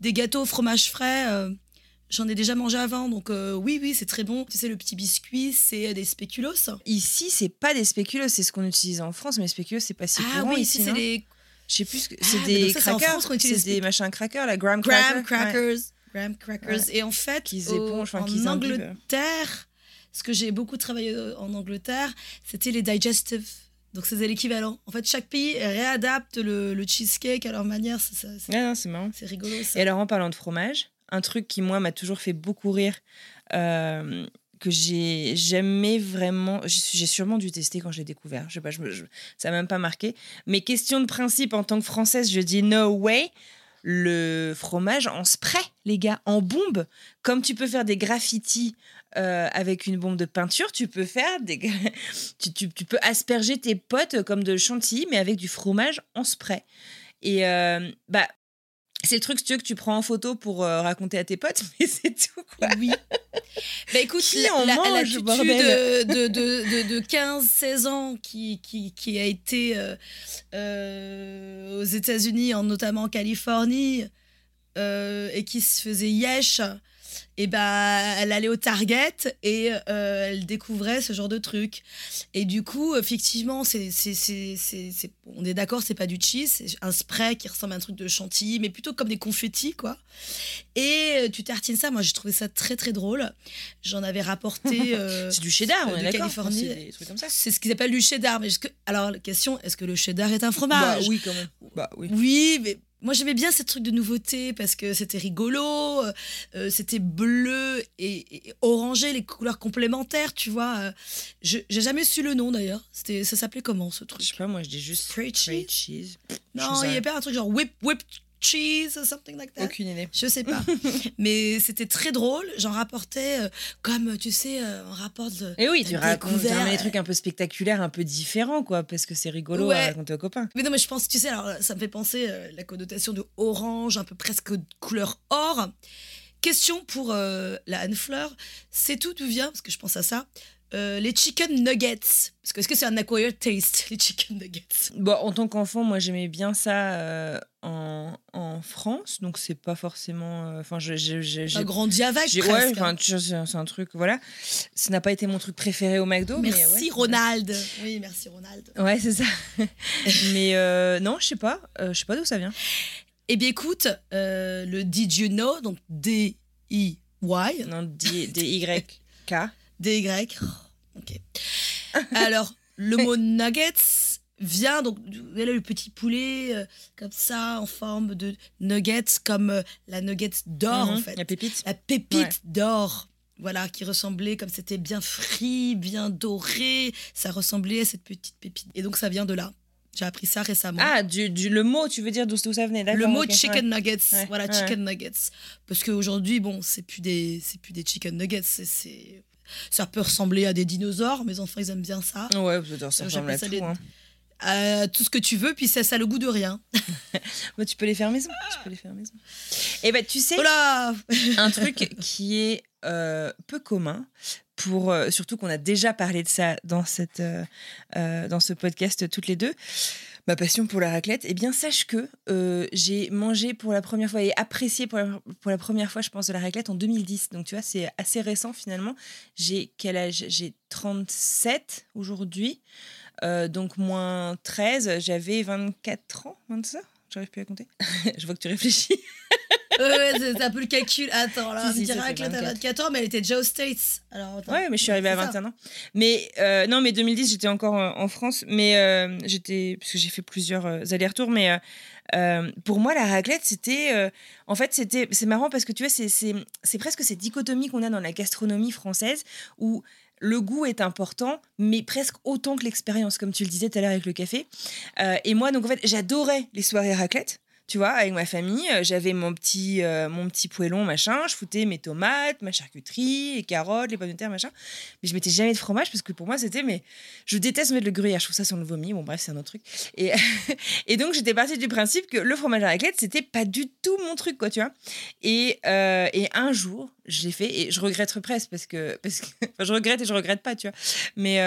Speaker 1: des gâteaux au fromage frais, j'en ai déjà mangé avant. Donc, euh, oui, oui, c'est très bon. Tu sais, le petit biscuit, c'est des spéculoos.
Speaker 2: Ici, c'est pas des spéculoos, c'est ce qu'on utilise en France, mais spéculoos, c'est pas si
Speaker 1: ah
Speaker 2: courant
Speaker 1: oui,
Speaker 2: ici.
Speaker 1: c'est des
Speaker 2: Je sais plus ce que
Speaker 1: Ah,
Speaker 2: c'est
Speaker 1: mais
Speaker 2: des
Speaker 1: ça,
Speaker 2: crackers, c'est des machins crackers, la graham,
Speaker 1: graham
Speaker 2: cracker. Ouais.
Speaker 1: crackers. Graham crackers. Et en fait,
Speaker 2: épongent,
Speaker 1: en. Angleterre, ce que j'ai beaucoup travaillé euh, en Angleterre, c'était les digestive. Donc, c'est l'équivalent. En fait, chaque pays réadapte le, le cheesecake à leur manière. C'est ça, c'est-
Speaker 2: marrant.
Speaker 1: c'est rigolo, ça.
Speaker 2: Et alors, en parlant de fromage, un truc qui, moi, m'a toujours fait beaucoup rire, euh, que j'ai jamais vraiment. J'ai sûrement dû tester quand je l'ai découvert. Je sais pas, ça m'a même pas marqué. Mais question de principe, en tant que française, je dis no way. Le fromage en spray, les gars, en bombe. Comme tu peux faire des graffitis euh, avec une bombe de peinture, tu peux faire des. tu peux asperger tes potes comme de chantilly, mais avec du fromage en spray. Et euh, bah, c'est le truc, si tu veux, que tu prends en photo pour euh, raconter à tes potes, mais c'est tout, quoi.
Speaker 1: Oui. Bah écoute,
Speaker 2: Qui
Speaker 1: la,
Speaker 2: en
Speaker 1: la-
Speaker 2: mange,
Speaker 1: la tutu de, de, de, de, de 15-16 ans qui, qui, qui a été euh, euh, aux États-Unis, en, notamment en Californie, et qui se faisait yesh, et ben elle allait au Target et euh, elle découvrait ce genre de truc. Et du coup, effectivement, c'est, c'est, c'est, c'est, c'est- on est d'accord, c'est pas du cheese, c'est un spray qui ressemble à un truc de chantilly, mais plutôt comme des confettis, quoi. Et euh, tu tartines ça, moi j'ai trouvé ça très très drôle. J'en avais rapporté. euh,
Speaker 2: C'est du cheddar, on
Speaker 1: de
Speaker 2: est d'accord.
Speaker 1: Californie.
Speaker 2: C'est des trucs comme ça.
Speaker 1: c'est ce qu'ils appellent du cheddar. Mais que- alors, la question, est-ce que le cheddar est un fromage?
Speaker 2: Bah oui, quand même. Bah oui.
Speaker 1: Oui, mais moi j'aimais bien ces trucs de nouveauté parce que c'était rigolo, euh, euh, c'était bleu et, et orangé, les couleurs complémentaires, tu vois. euh. Je j'ai jamais su le nom d'ailleurs. C'était, ça s'appelait comment ce
Speaker 2: Je sais
Speaker 1: truc
Speaker 2: pas, moi je dis juste
Speaker 1: Spray
Speaker 2: spray
Speaker 1: cheese. Non, il y avait pas un truc genre whip whip cheese, something like that.
Speaker 2: Aucune idée.
Speaker 1: Je sais pas. Mais c'était très drôle. J'en rapportais euh, comme, tu sais, euh, on rapporte. de-
Speaker 2: Et oui, tu racontes des trucs un peu spectaculaires, un peu différents, quoi, parce que c'est rigolo
Speaker 1: Ouais.
Speaker 2: à raconter aux copains.
Speaker 1: Mais non, mais je pense, tu sais, alors ça me fait penser euh, la connotation de orange, un peu presque couleur or. Question pour euh, la Anne-Fleur. C'est tout d'où vient, parce que je pense à ça, euh, les chicken nuggets. Parce que est-ce que c'est un acquired taste, les chicken nuggets?
Speaker 2: Bon, en tant qu'enfant, moi, j'aimais bien ça euh, en, en France, donc c'est pas forcément. euh, Enfin, je-
Speaker 1: J'ai grandi avec,
Speaker 2: ouais, vois, c'est un truc, voilà. Ça n'a pas été mon truc préféré au McDo. mais
Speaker 1: Merci
Speaker 2: ouais.
Speaker 1: Ronald. Oui, merci Ronald.
Speaker 2: Ouais, c'est ça. mais euh, non, je sais pas. euh, je sais pas d'où ça vient.
Speaker 1: Eh bien, écoute, euh, le Did You Know, donc D-I-Y,
Speaker 2: Non, D-Y-K.
Speaker 1: D-Y. Oh, ok. Alors, le mot nuggets vient donc, a le petit poulet euh, comme ça, en forme de nuggets, comme euh, la nuggets d'or, en
Speaker 2: Mhm,
Speaker 1: fait.
Speaker 2: La pépite.
Speaker 1: La pépite
Speaker 2: Ouais.
Speaker 1: d'or. Voilà, qui ressemblait, comme c'était bien frit, bien doré, ça ressemblait à cette petite pépite. Et donc, ça vient de là. J'ai appris ça récemment.
Speaker 2: Ah, du, du- le mot, tu veux dire d'où ça venait?
Speaker 1: Le mot chicken nuggets,
Speaker 2: Ouais,
Speaker 1: voilà
Speaker 2: ouais.
Speaker 1: chicken nuggets, parce qu'aujourd'hui bon c'est plus des c'est plus des chicken nuggets, c'est ça peut ressembler à des dinosaures, mes enfants ils aiment bien ça,
Speaker 2: Ouais, ça ça ressemble à tout.
Speaker 1: des-
Speaker 2: hein.
Speaker 1: Euh, tout ce que tu veux, puis ça ça a le goût de rien.
Speaker 2: Bah, tu peux les faire maison. Tu peux les faire maison. Et ben, tu sais,
Speaker 1: Oh
Speaker 2: un truc qui est euh, peu commun pour euh, surtout qu'on a déjà parlé de ça dans cette euh, dans ce podcast toutes les deux ma passion pour la raclette eh bien sache que euh, j'ai mangé pour la première fois et apprécié pour la, première fois je pense de la raclette en 2010 donc tu vois c'est assez récent finalement j'ai quel âge? J'ai 37 aujourd'hui Euh, donc moins 13 j'avais 24 ans 25 J'arrive plus à compter. je vois que tu réfléchis.
Speaker 1: Ouais, c'est un peu le calcul. Attends, là,
Speaker 2: Si, si,
Speaker 1: on dirait
Speaker 2: ça fait
Speaker 1: que là, t'as
Speaker 2: 24.
Speaker 1: 24 ans, mais elle était déjà aux States. Alors, attends.
Speaker 2: Ouais, mais je suis arrivée à
Speaker 1: c'est ça.
Speaker 2: 21 ans. Mais euh, non, mais 2010, j'étais encore euh, en France. Mais euh, j'étais. Parce que j'ai fait plusieurs allers-retours. Mais euh, pour moi, la raclette, c'était. euh, en fait, c'était. C'est marrant parce que tu vois, c'est- presque cette dichotomie qu'on a dans la gastronomie française où le goût est important, mais presque autant que l'expérience, comme tu le disais tout à l'heure avec le café. Euh, et moi, donc en fait, j'adorais les soirées raclette. Tu vois, avec ma famille, euh, j'avais mon petit, euh, mon petit poêlon, machin. Je foutais mes tomates, ma charcuterie, les carottes, les pommes de terre, machin. Mais je mettais jamais de fromage parce que pour moi, c'était. Mais je déteste mettre le gruyère. Je trouve ça sans le vomi. Bon, bref, c'est un autre truc. Et, et donc, j'étais partie du principe que le fromage à raclette, c'était pas du tout mon truc, quoi, tu vois. Et, euh, et un jour, je l'ai fait et je regrette presque parce que. Parce que enfin, je regrette et je regrette pas, tu vois. Mais,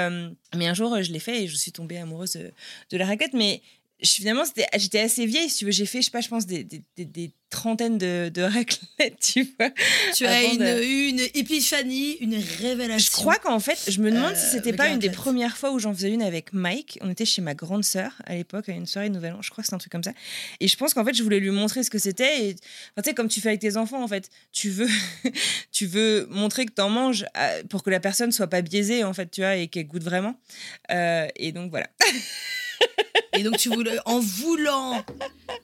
Speaker 2: mais un jour, je l'ai fait et je suis tombée amoureuse de, de la raclette. Mais je- finalement, j'étais assez vieille, si tu veux. J'ai fait, je sais pas, je pense, des, des, des- des trentaines de, de raclettes, tu vois.
Speaker 1: Tu as une,
Speaker 2: de-
Speaker 1: eu une épiphanie, une révélation.
Speaker 2: Je crois qu'en fait, je me demande
Speaker 1: Euh,
Speaker 2: si c'était pas une des premières fois où j'en faisais une avec Mike. On était chez ma grande sœur à l'époque, à une soirée de Nouvel An. Je crois que c'est un truc comme ça. Et je pense qu'en fait, je voulais lui montrer ce que c'était. Et enfin, tu sais, comme tu fais avec tes enfants, en fait, tu veux, tu veux montrer que t'en manges euh, pour que la personne soit pas biaisée, en fait, tu vois, et qu'elle goûte vraiment. Euh, et donc voilà.
Speaker 1: Et donc, tu voulais, en voulant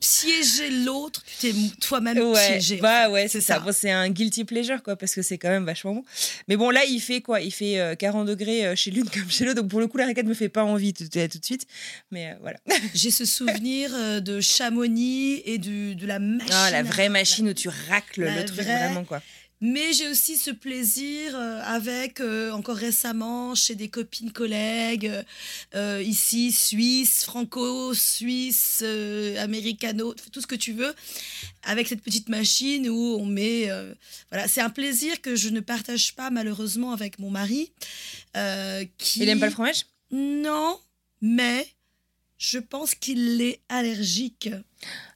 Speaker 1: piéger l'autre, tu t'es toi-même
Speaker 2: Ouais,
Speaker 1: piégé.
Speaker 2: bah ouais, c'est ça.
Speaker 1: ça.
Speaker 2: Bon, c'est un guilty pleasure, quoi, parce que c'est quand même vachement bon. Mais bon, là, il fait quoi? Il fait euh, 40 degrés euh, chez l'une comme chez l'autre. Donc pour le coup, la raquette me fait pas envie tout, tout de suite. Mais euh, voilà.
Speaker 1: J'ai ce souvenir euh, de Chamonix et du, de la machine.
Speaker 2: Ah, la vraie machine où tu racles le truc
Speaker 1: vraie-
Speaker 2: vraiment, quoi.
Speaker 1: Mais j'ai aussi ce plaisir euh, avec, euh, encore récemment, chez des copines collègues, euh, ici, Suisse, franco-suisse, euh, américano, tout ce que tu veux, avec cette petite machine où on met... voilà, c'est un plaisir que je ne partage pas malheureusement avec mon mari. qui...
Speaker 2: Il aime pas le fromage?
Speaker 1: Non, mais je pense qu'il est allergique,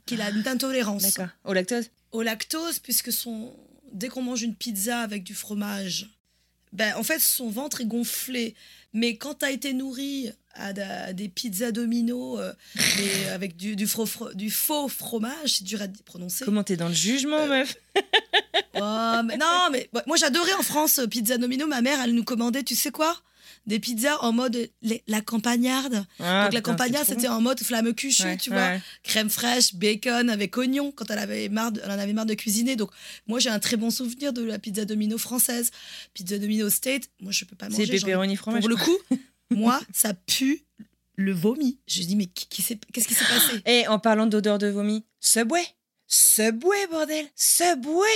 Speaker 1: qu'il a une intolérance
Speaker 2: D'accord. Au lactose?
Speaker 1: Au lactose, puisque son... dès qu'on mange une pizza avec du fromage, ben, en fait, son ventre est gonflé. Mais quand tu as été nourri à, des pizzas domino euh, mais avec du, du, fro- fro- du faux fromage, c'est dur à prononcer.
Speaker 2: Comment t'es dans le jugement,
Speaker 1: Euh,
Speaker 2: meuf?
Speaker 1: Oh, mais non, mais moi j'adorais en France euh, pizza domino. Ma mère, elle nous commandait, tu sais quoi? Des pizzas en mode les- la campagnarde.
Speaker 2: Ah,
Speaker 1: Donc la
Speaker 2: putain,
Speaker 1: campagnarde, c'était en mode flamme cuchue,
Speaker 2: Ouais,
Speaker 1: tu vois
Speaker 2: ouais.
Speaker 1: crème fraîche, bacon avec oignon quand elle avait marre de, elle en avait marre de cuisiner. Donc moi j'ai un très bon souvenir de la pizza domino française. Pizza domino state, moi je peux pas manger.
Speaker 2: C'est pepperoni fromage.
Speaker 1: Pour le coup, moi ça pue le vomi. Je dis mais qui qu'est-ce qui s'est passé?
Speaker 2: Et en parlant d'odeur de vomi, Subway Subway, bordel Subway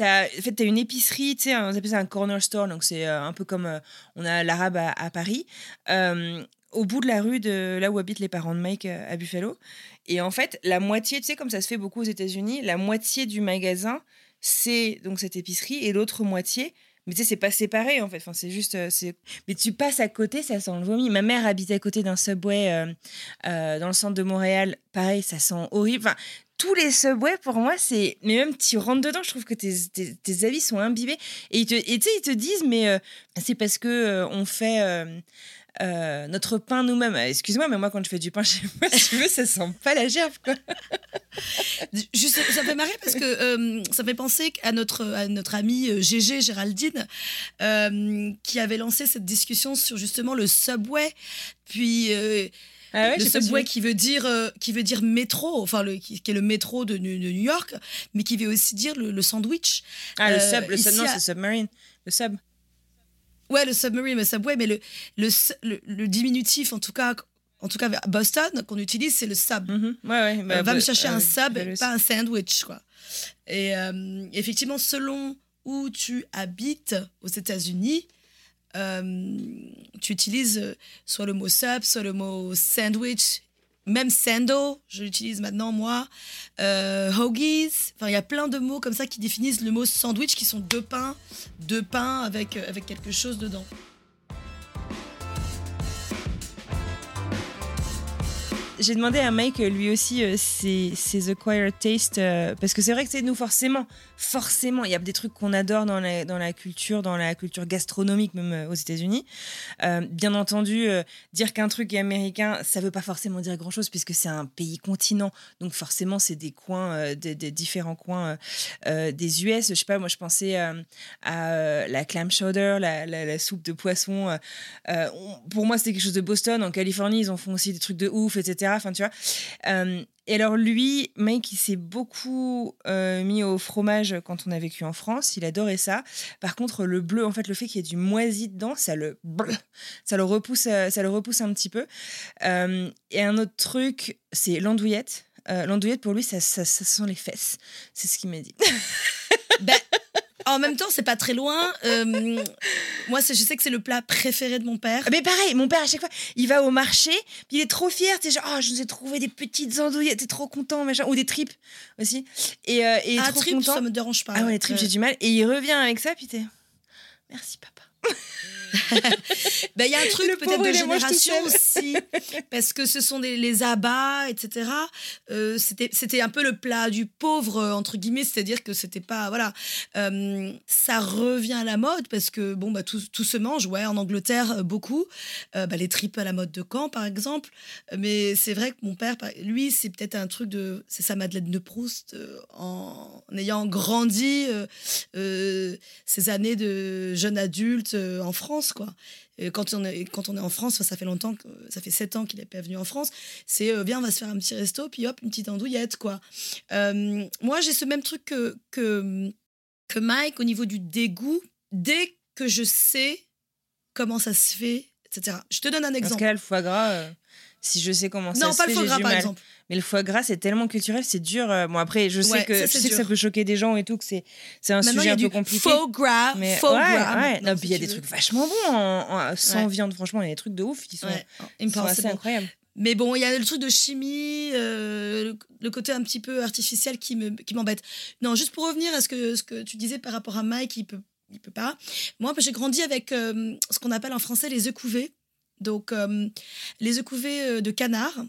Speaker 2: En fait, t'as une épicerie, tu sais, on appelle ça un corner store, donc c'est euh, un peu comme euh, on a l'arabe à, Paris, euh, au bout de la rue de là où habitent les parents de Mike à Buffalo. Et en fait, la moitié, tu sais, comme ça se fait beaucoup aux États-Unis, la moitié du magasin, c'est donc cette épicerie, et l'autre moitié, mais tu sais, c'est pas séparé en fait. Enfin, c'est juste. c'est... Mais tu passes à côté, ça sent le vomi. Ma mère habite à côté d'un subway dans le centre de Montréal. Pareil, ça sent horrible. Enfin, tous les subways, pour moi, c'est. Mais même tu rentres dedans, je trouve que tes, avis sont imbibés. Et tu sais, ils te disent, mais euh, c'est parce que euh, on fait. euh, notre pain nous-mêmes. Excuse-moi, mais moi, quand je fais du pain chez moi, ça sent pas la gerbe.
Speaker 1: Juste, ça fait marrer parce que ça fait penser à notre, amie GG Géraldine qui avait lancé cette discussion sur justement le subway. Puis.
Speaker 2: Ah ouais,
Speaker 1: le subway qui veut dire euh, qui veut dire métro enfin le qui, qui est le métro de, New de New York mais qui veut aussi dire le, le sandwich
Speaker 2: Ah, le
Speaker 1: Euh,
Speaker 2: sub, le sub, non,
Speaker 1: à-
Speaker 2: c'est submarine. Le sub.
Speaker 1: ouais le submarine le subway mais le le, le, le diminutif en tout cas en tout cas à Boston qu'on utilise c'est le sub
Speaker 2: Mhm. Ouais, ouais. bah,
Speaker 1: Euh, va me
Speaker 2: bah,
Speaker 1: chercher un sub,
Speaker 2: bah,
Speaker 1: pas un sandwich, quoi. Et effectivement, selon où tu habites aux États-Unis, euh, tu utilises euh, soit le mot sub, soit le mot sandwich, même sando, je l'utilise maintenant moi, euh, hoagies, enfin il y a plein de mots comme ça qui définissent le mot sandwich, qui sont deux pains, deux pains avec, euh, avec quelque chose dedans.
Speaker 2: J'ai demandé à Mike lui aussi euh, ses, acquired taste euh, parce que c'est vrai que c'est nous forcément, forcément, il y a des trucs qu'on adore dans la, dans la culture, dans la culture gastronomique même euh, aux États-Unis. Euh, bien entendu, dire qu'un truc est américain, ça veut pas forcément dire grand-chose puisque c'est un pays continent, donc forcément c'est des coins, des, différents coins des US. Je sais pas, moi je pensais à la clam chowder, la, la, soupe de poisson. on- pour moi, c'était quelque chose de Boston. En Californie, ils en font aussi des trucs de ouf, etc. Enfin, tu vois. Euh, et alors, lui, Mike, il s'est beaucoup euh, mis au fromage quand on a vécu en France. Il adorait ça. Par contre, le bleu, en fait, le fait qu'il y ait du moisi dedans, ça le, ça le, repousse, euh, ça le repousse un petit peu. Et un autre truc, c'est l'andouillette. L'andouillette, pour lui, ça, ça sent les fesses. C'est ce qu'il m'a dit.
Speaker 1: En même temps, c'est pas très loin. Euh, moi, je sais que c'est le plat préféré de mon père.
Speaker 2: Mais pareil, mon père, à chaque fois, il va au marché, puis il est trop fier. Tu sais, genre, oh, je vous ai trouvé des petites andouillettes, t'es trop content, machin. Ou des tripes aussi. Et, euh, et
Speaker 1: Ah,
Speaker 2: trop
Speaker 1: trip,
Speaker 2: content.
Speaker 1: ça me dérange pas.
Speaker 2: Ah ouais, les tripes, j'ai du mal. Et il revient avec ça, puis t'es. Merci, papa.
Speaker 1: Ben, il y a un truc peut-être de génération aussi, parce que ce sont des, les abats, etc. Euh, c'était, un peu le plat du pauvre, euh, entre guillemets, c'est-à-dire que c'était pas. Voilà. Euh, ça revient à la mode, parce que, bon, bah, tout, tout se mange, ouais, en Angleterre, beaucoup. Euh, bah, les tripes à la mode de Caen, par exemple. Mais c'est vrai que mon père, lui, c'est peut-être un truc de. C'est sa Madeleine de Proust, en, en ayant grandi ces années de jeune adulte euh, en France, quoi. Et quand on est quand on est en France, ça fait longtemps, ça fait sept ans qu'il n'est pas venu en France. C'est euh, viens, on va se faire un petit resto, puis hop, une petite andouillette, quoi. Euh, moi, j'ai ce même truc que, que que Mike au niveau du dégoût. Dès que je sais comment ça se fait, etc. Je te donne un exemple.
Speaker 2: cas-là, le foie gras, euh, si je sais comment ça
Speaker 1: non,
Speaker 2: se
Speaker 1: pas
Speaker 2: fait,
Speaker 1: le foie gras, par
Speaker 2: mal.
Speaker 1: exemple.
Speaker 2: Mais le foie gras, c'est tellement culturel, c'est dur. euh, Bon, après, je sais,
Speaker 1: Ouais,
Speaker 2: que,
Speaker 1: ça,
Speaker 2: je
Speaker 1: c'est
Speaker 2: sais que ça
Speaker 1: dur.
Speaker 2: peut choquer des gens et tout, que c'est c'est un
Speaker 1: Maintenant,
Speaker 2: sujet un peu compliqué.
Speaker 1: faux gras,
Speaker 2: Mais
Speaker 1: faux
Speaker 2: ouais,
Speaker 1: gras.
Speaker 2: ouais. Non, puis il y a des
Speaker 1: veux.
Speaker 2: trucs vachement bons en- en- sans viande, franchement, il y a des trucs de ouf qui sont,
Speaker 1: Ouais,
Speaker 2: qui sont assez incroyables.
Speaker 1: Mais bon, il y a le truc de chimie, euh, le, le côté un petit peu artificiel qui me qui m'embête. Non, juste pour revenir à ce que ce que tu disais par rapport à Mike, il peut il peut pas. Moi, j'ai grandi avec euh, ce qu'on appelle en français les œufs couvés. Donc euh, les œufs euh, de canard.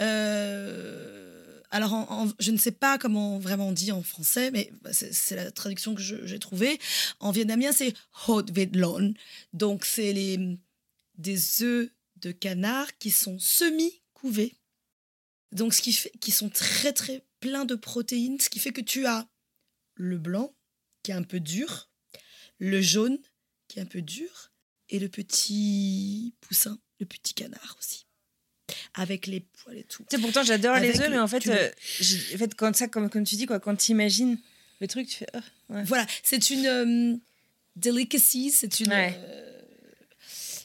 Speaker 1: Euh, alors, je ne sais pas comment vraiment on dit en français, mais bah, c'est la traduction que j'ai trouvée. En vietnamien, c'est hot lon. Donc, c'est les des œufs de canard qui sont semi-couvés. Donc, ce qui fait qui sont très, très pleins de protéines, ce qui fait que tu as le blanc qui est un peu dur, le jaune qui est un peu dur, et le petit poussin, le petit canard aussi. Avec les poils et tout.
Speaker 2: Tu sais, pourtant, j'adore les œufs,
Speaker 1: le
Speaker 2: mais en fait,
Speaker 1: curry.
Speaker 2: euh, en fait, quand ça, comme, comme tu dis, quoi, quand tu imagines le truc, tu fais. oh, ouais.
Speaker 1: Voilà, c'est une euh, delicacy, c'est une.
Speaker 2: Ouais.
Speaker 1: euh,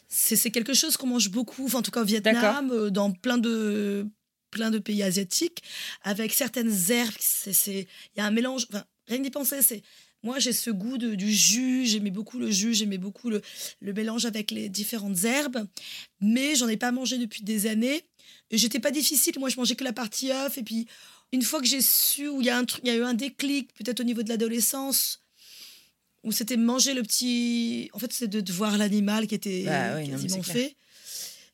Speaker 1: c'est quelque chose qu'on mange beaucoup, enfin, en tout cas au Vietnam, euh, dans plein de plein de pays asiatiques avec certaines herbes. C'est, c'est, il y a un mélange. Enfin, rien d'y penser. C'est moi, j'ai ce goût de, du jus. J'aimais beaucoup le jus. J'aimais beaucoup le, le mélange avec les différentes herbes. Mais j'en ai pas mangé depuis des années. Et j'étais pas difficile. Moi, je mangeais que la partie œuf. Et puis, une fois que j'ai su, où il y a un truc, il y a eu un déclic, peut-être au niveau de l'adolescence, où c'était manger le petit. En fait, c'est de, de voir l'animal qui était
Speaker 2: Bah oui, non, mais
Speaker 1: quasiment
Speaker 2: clair.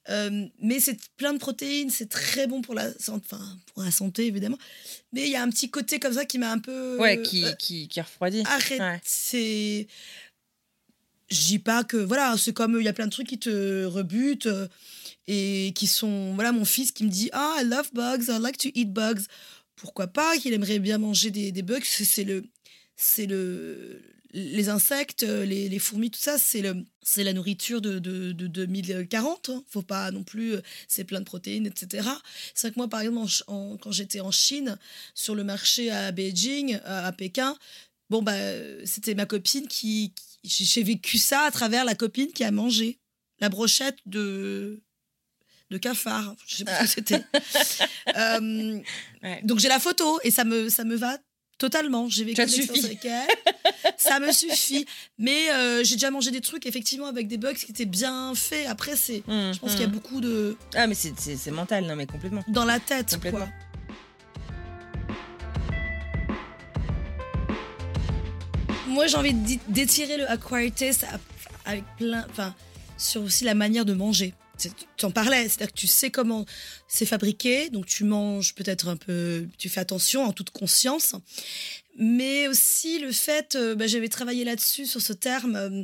Speaker 1: Euh, mais c'est plein de protéines, c'est très bon pour la, san- enfin, pour la santé, évidemment. Mais il y a un petit côté comme ça qui m'a un peu.
Speaker 2: Ouais, qui,
Speaker 1: euh,
Speaker 2: qui, qui refroidit.
Speaker 1: arrête.
Speaker 2: Ouais.
Speaker 1: C'est. Je dis pas que. Voilà, c'est comme. Il y a plein de trucs qui te rebutent euh, et qui sont. Voilà, mon fils qui me dit Ah, I love bugs, I like to eat bugs. Pourquoi pas qu'il aimerait bien manger des, des bugs c'est le. C'est le. Les insectes, euh, les, les fourmis, tout ça, c'est le, c'est la nourriture de, de, de 2040. hein. Faut pas non plus, euh, c'est plein de protéines, etc. C'est vrai que moi, par exemple, en Ch- en- quand j'étais en Chine, sur le marché à Beijing, à, à Pékin, bon, bah, euh, c'était ma copine qui. qui- j'ai vécu ça à travers la copine qui a mangé la brochette de de cafard. Je sais plus ce que c'était. Euh,
Speaker 2: Ouais.
Speaker 1: Donc j'ai la photo et ça me, ça me va totalement. J'ai vécu l'expérience avec elle. ça me suffit. Mais euh, j'ai déjà mangé des trucs effectivement avec des bugs qui étaient bien faits. Après, c'est,
Speaker 2: Hum,
Speaker 1: je pense qu'il y a
Speaker 2: hum.
Speaker 1: beaucoup de
Speaker 2: Ah, mais c'est- mental, non, mais complètement.
Speaker 1: dans la tête,
Speaker 2: Complètement.
Speaker 1: quoi. Moi, j'ai envie d'étirer le acquired taste avec plein, enfin, sur aussi la manière de manger. Tu en parlais, c'est-à-dire que tu sais comment c'est fabriqué, donc tu manges peut-être un peu, tu fais attention en toute conscience, mais aussi le fait, euh, bah, j'avais travaillé là-dessus sur ce terme, euh,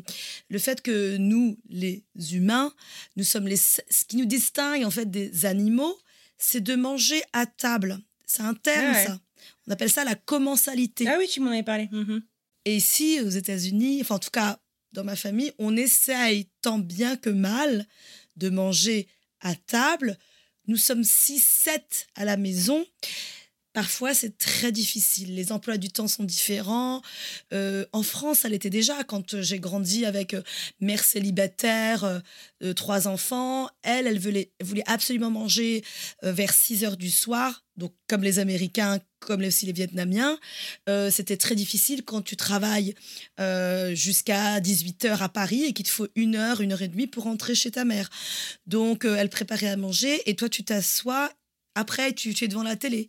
Speaker 1: le fait que nous, les humains, nous sommes les, ce qui nous distingue en fait des animaux, c'est de manger à table. C'est un terme,
Speaker 2: Ah ouais.
Speaker 1: ça. On appelle ça la commensalité.
Speaker 2: Ah oui, tu m'en avais parlé. Mhm.
Speaker 1: Et ici, aux États-Unis, enfin en tout cas dans ma famille, on essaye tant bien que mal de manger à table. Nous sommes 6-7 à la maison. Parfois, c'est très difficile. Les emplois du temps sont différents. Euh, en France, ça l'était déjà quand euh, j'ai grandi avec euh, mère célibataire, trois enfants. Elle, elle voulait, absolument manger vers 6 heures du soir. Donc, comme les Américains, comme aussi les Vietnamiens, Euh, c'était très difficile quand tu travailles euh, jusqu'à 18 heures à Paris et qu'il te faut une heure, une heure et demie pour rentrer chez ta mère. Donc, euh, elle préparait à manger et toi, tu t'assois. Après, tu, es devant la télé.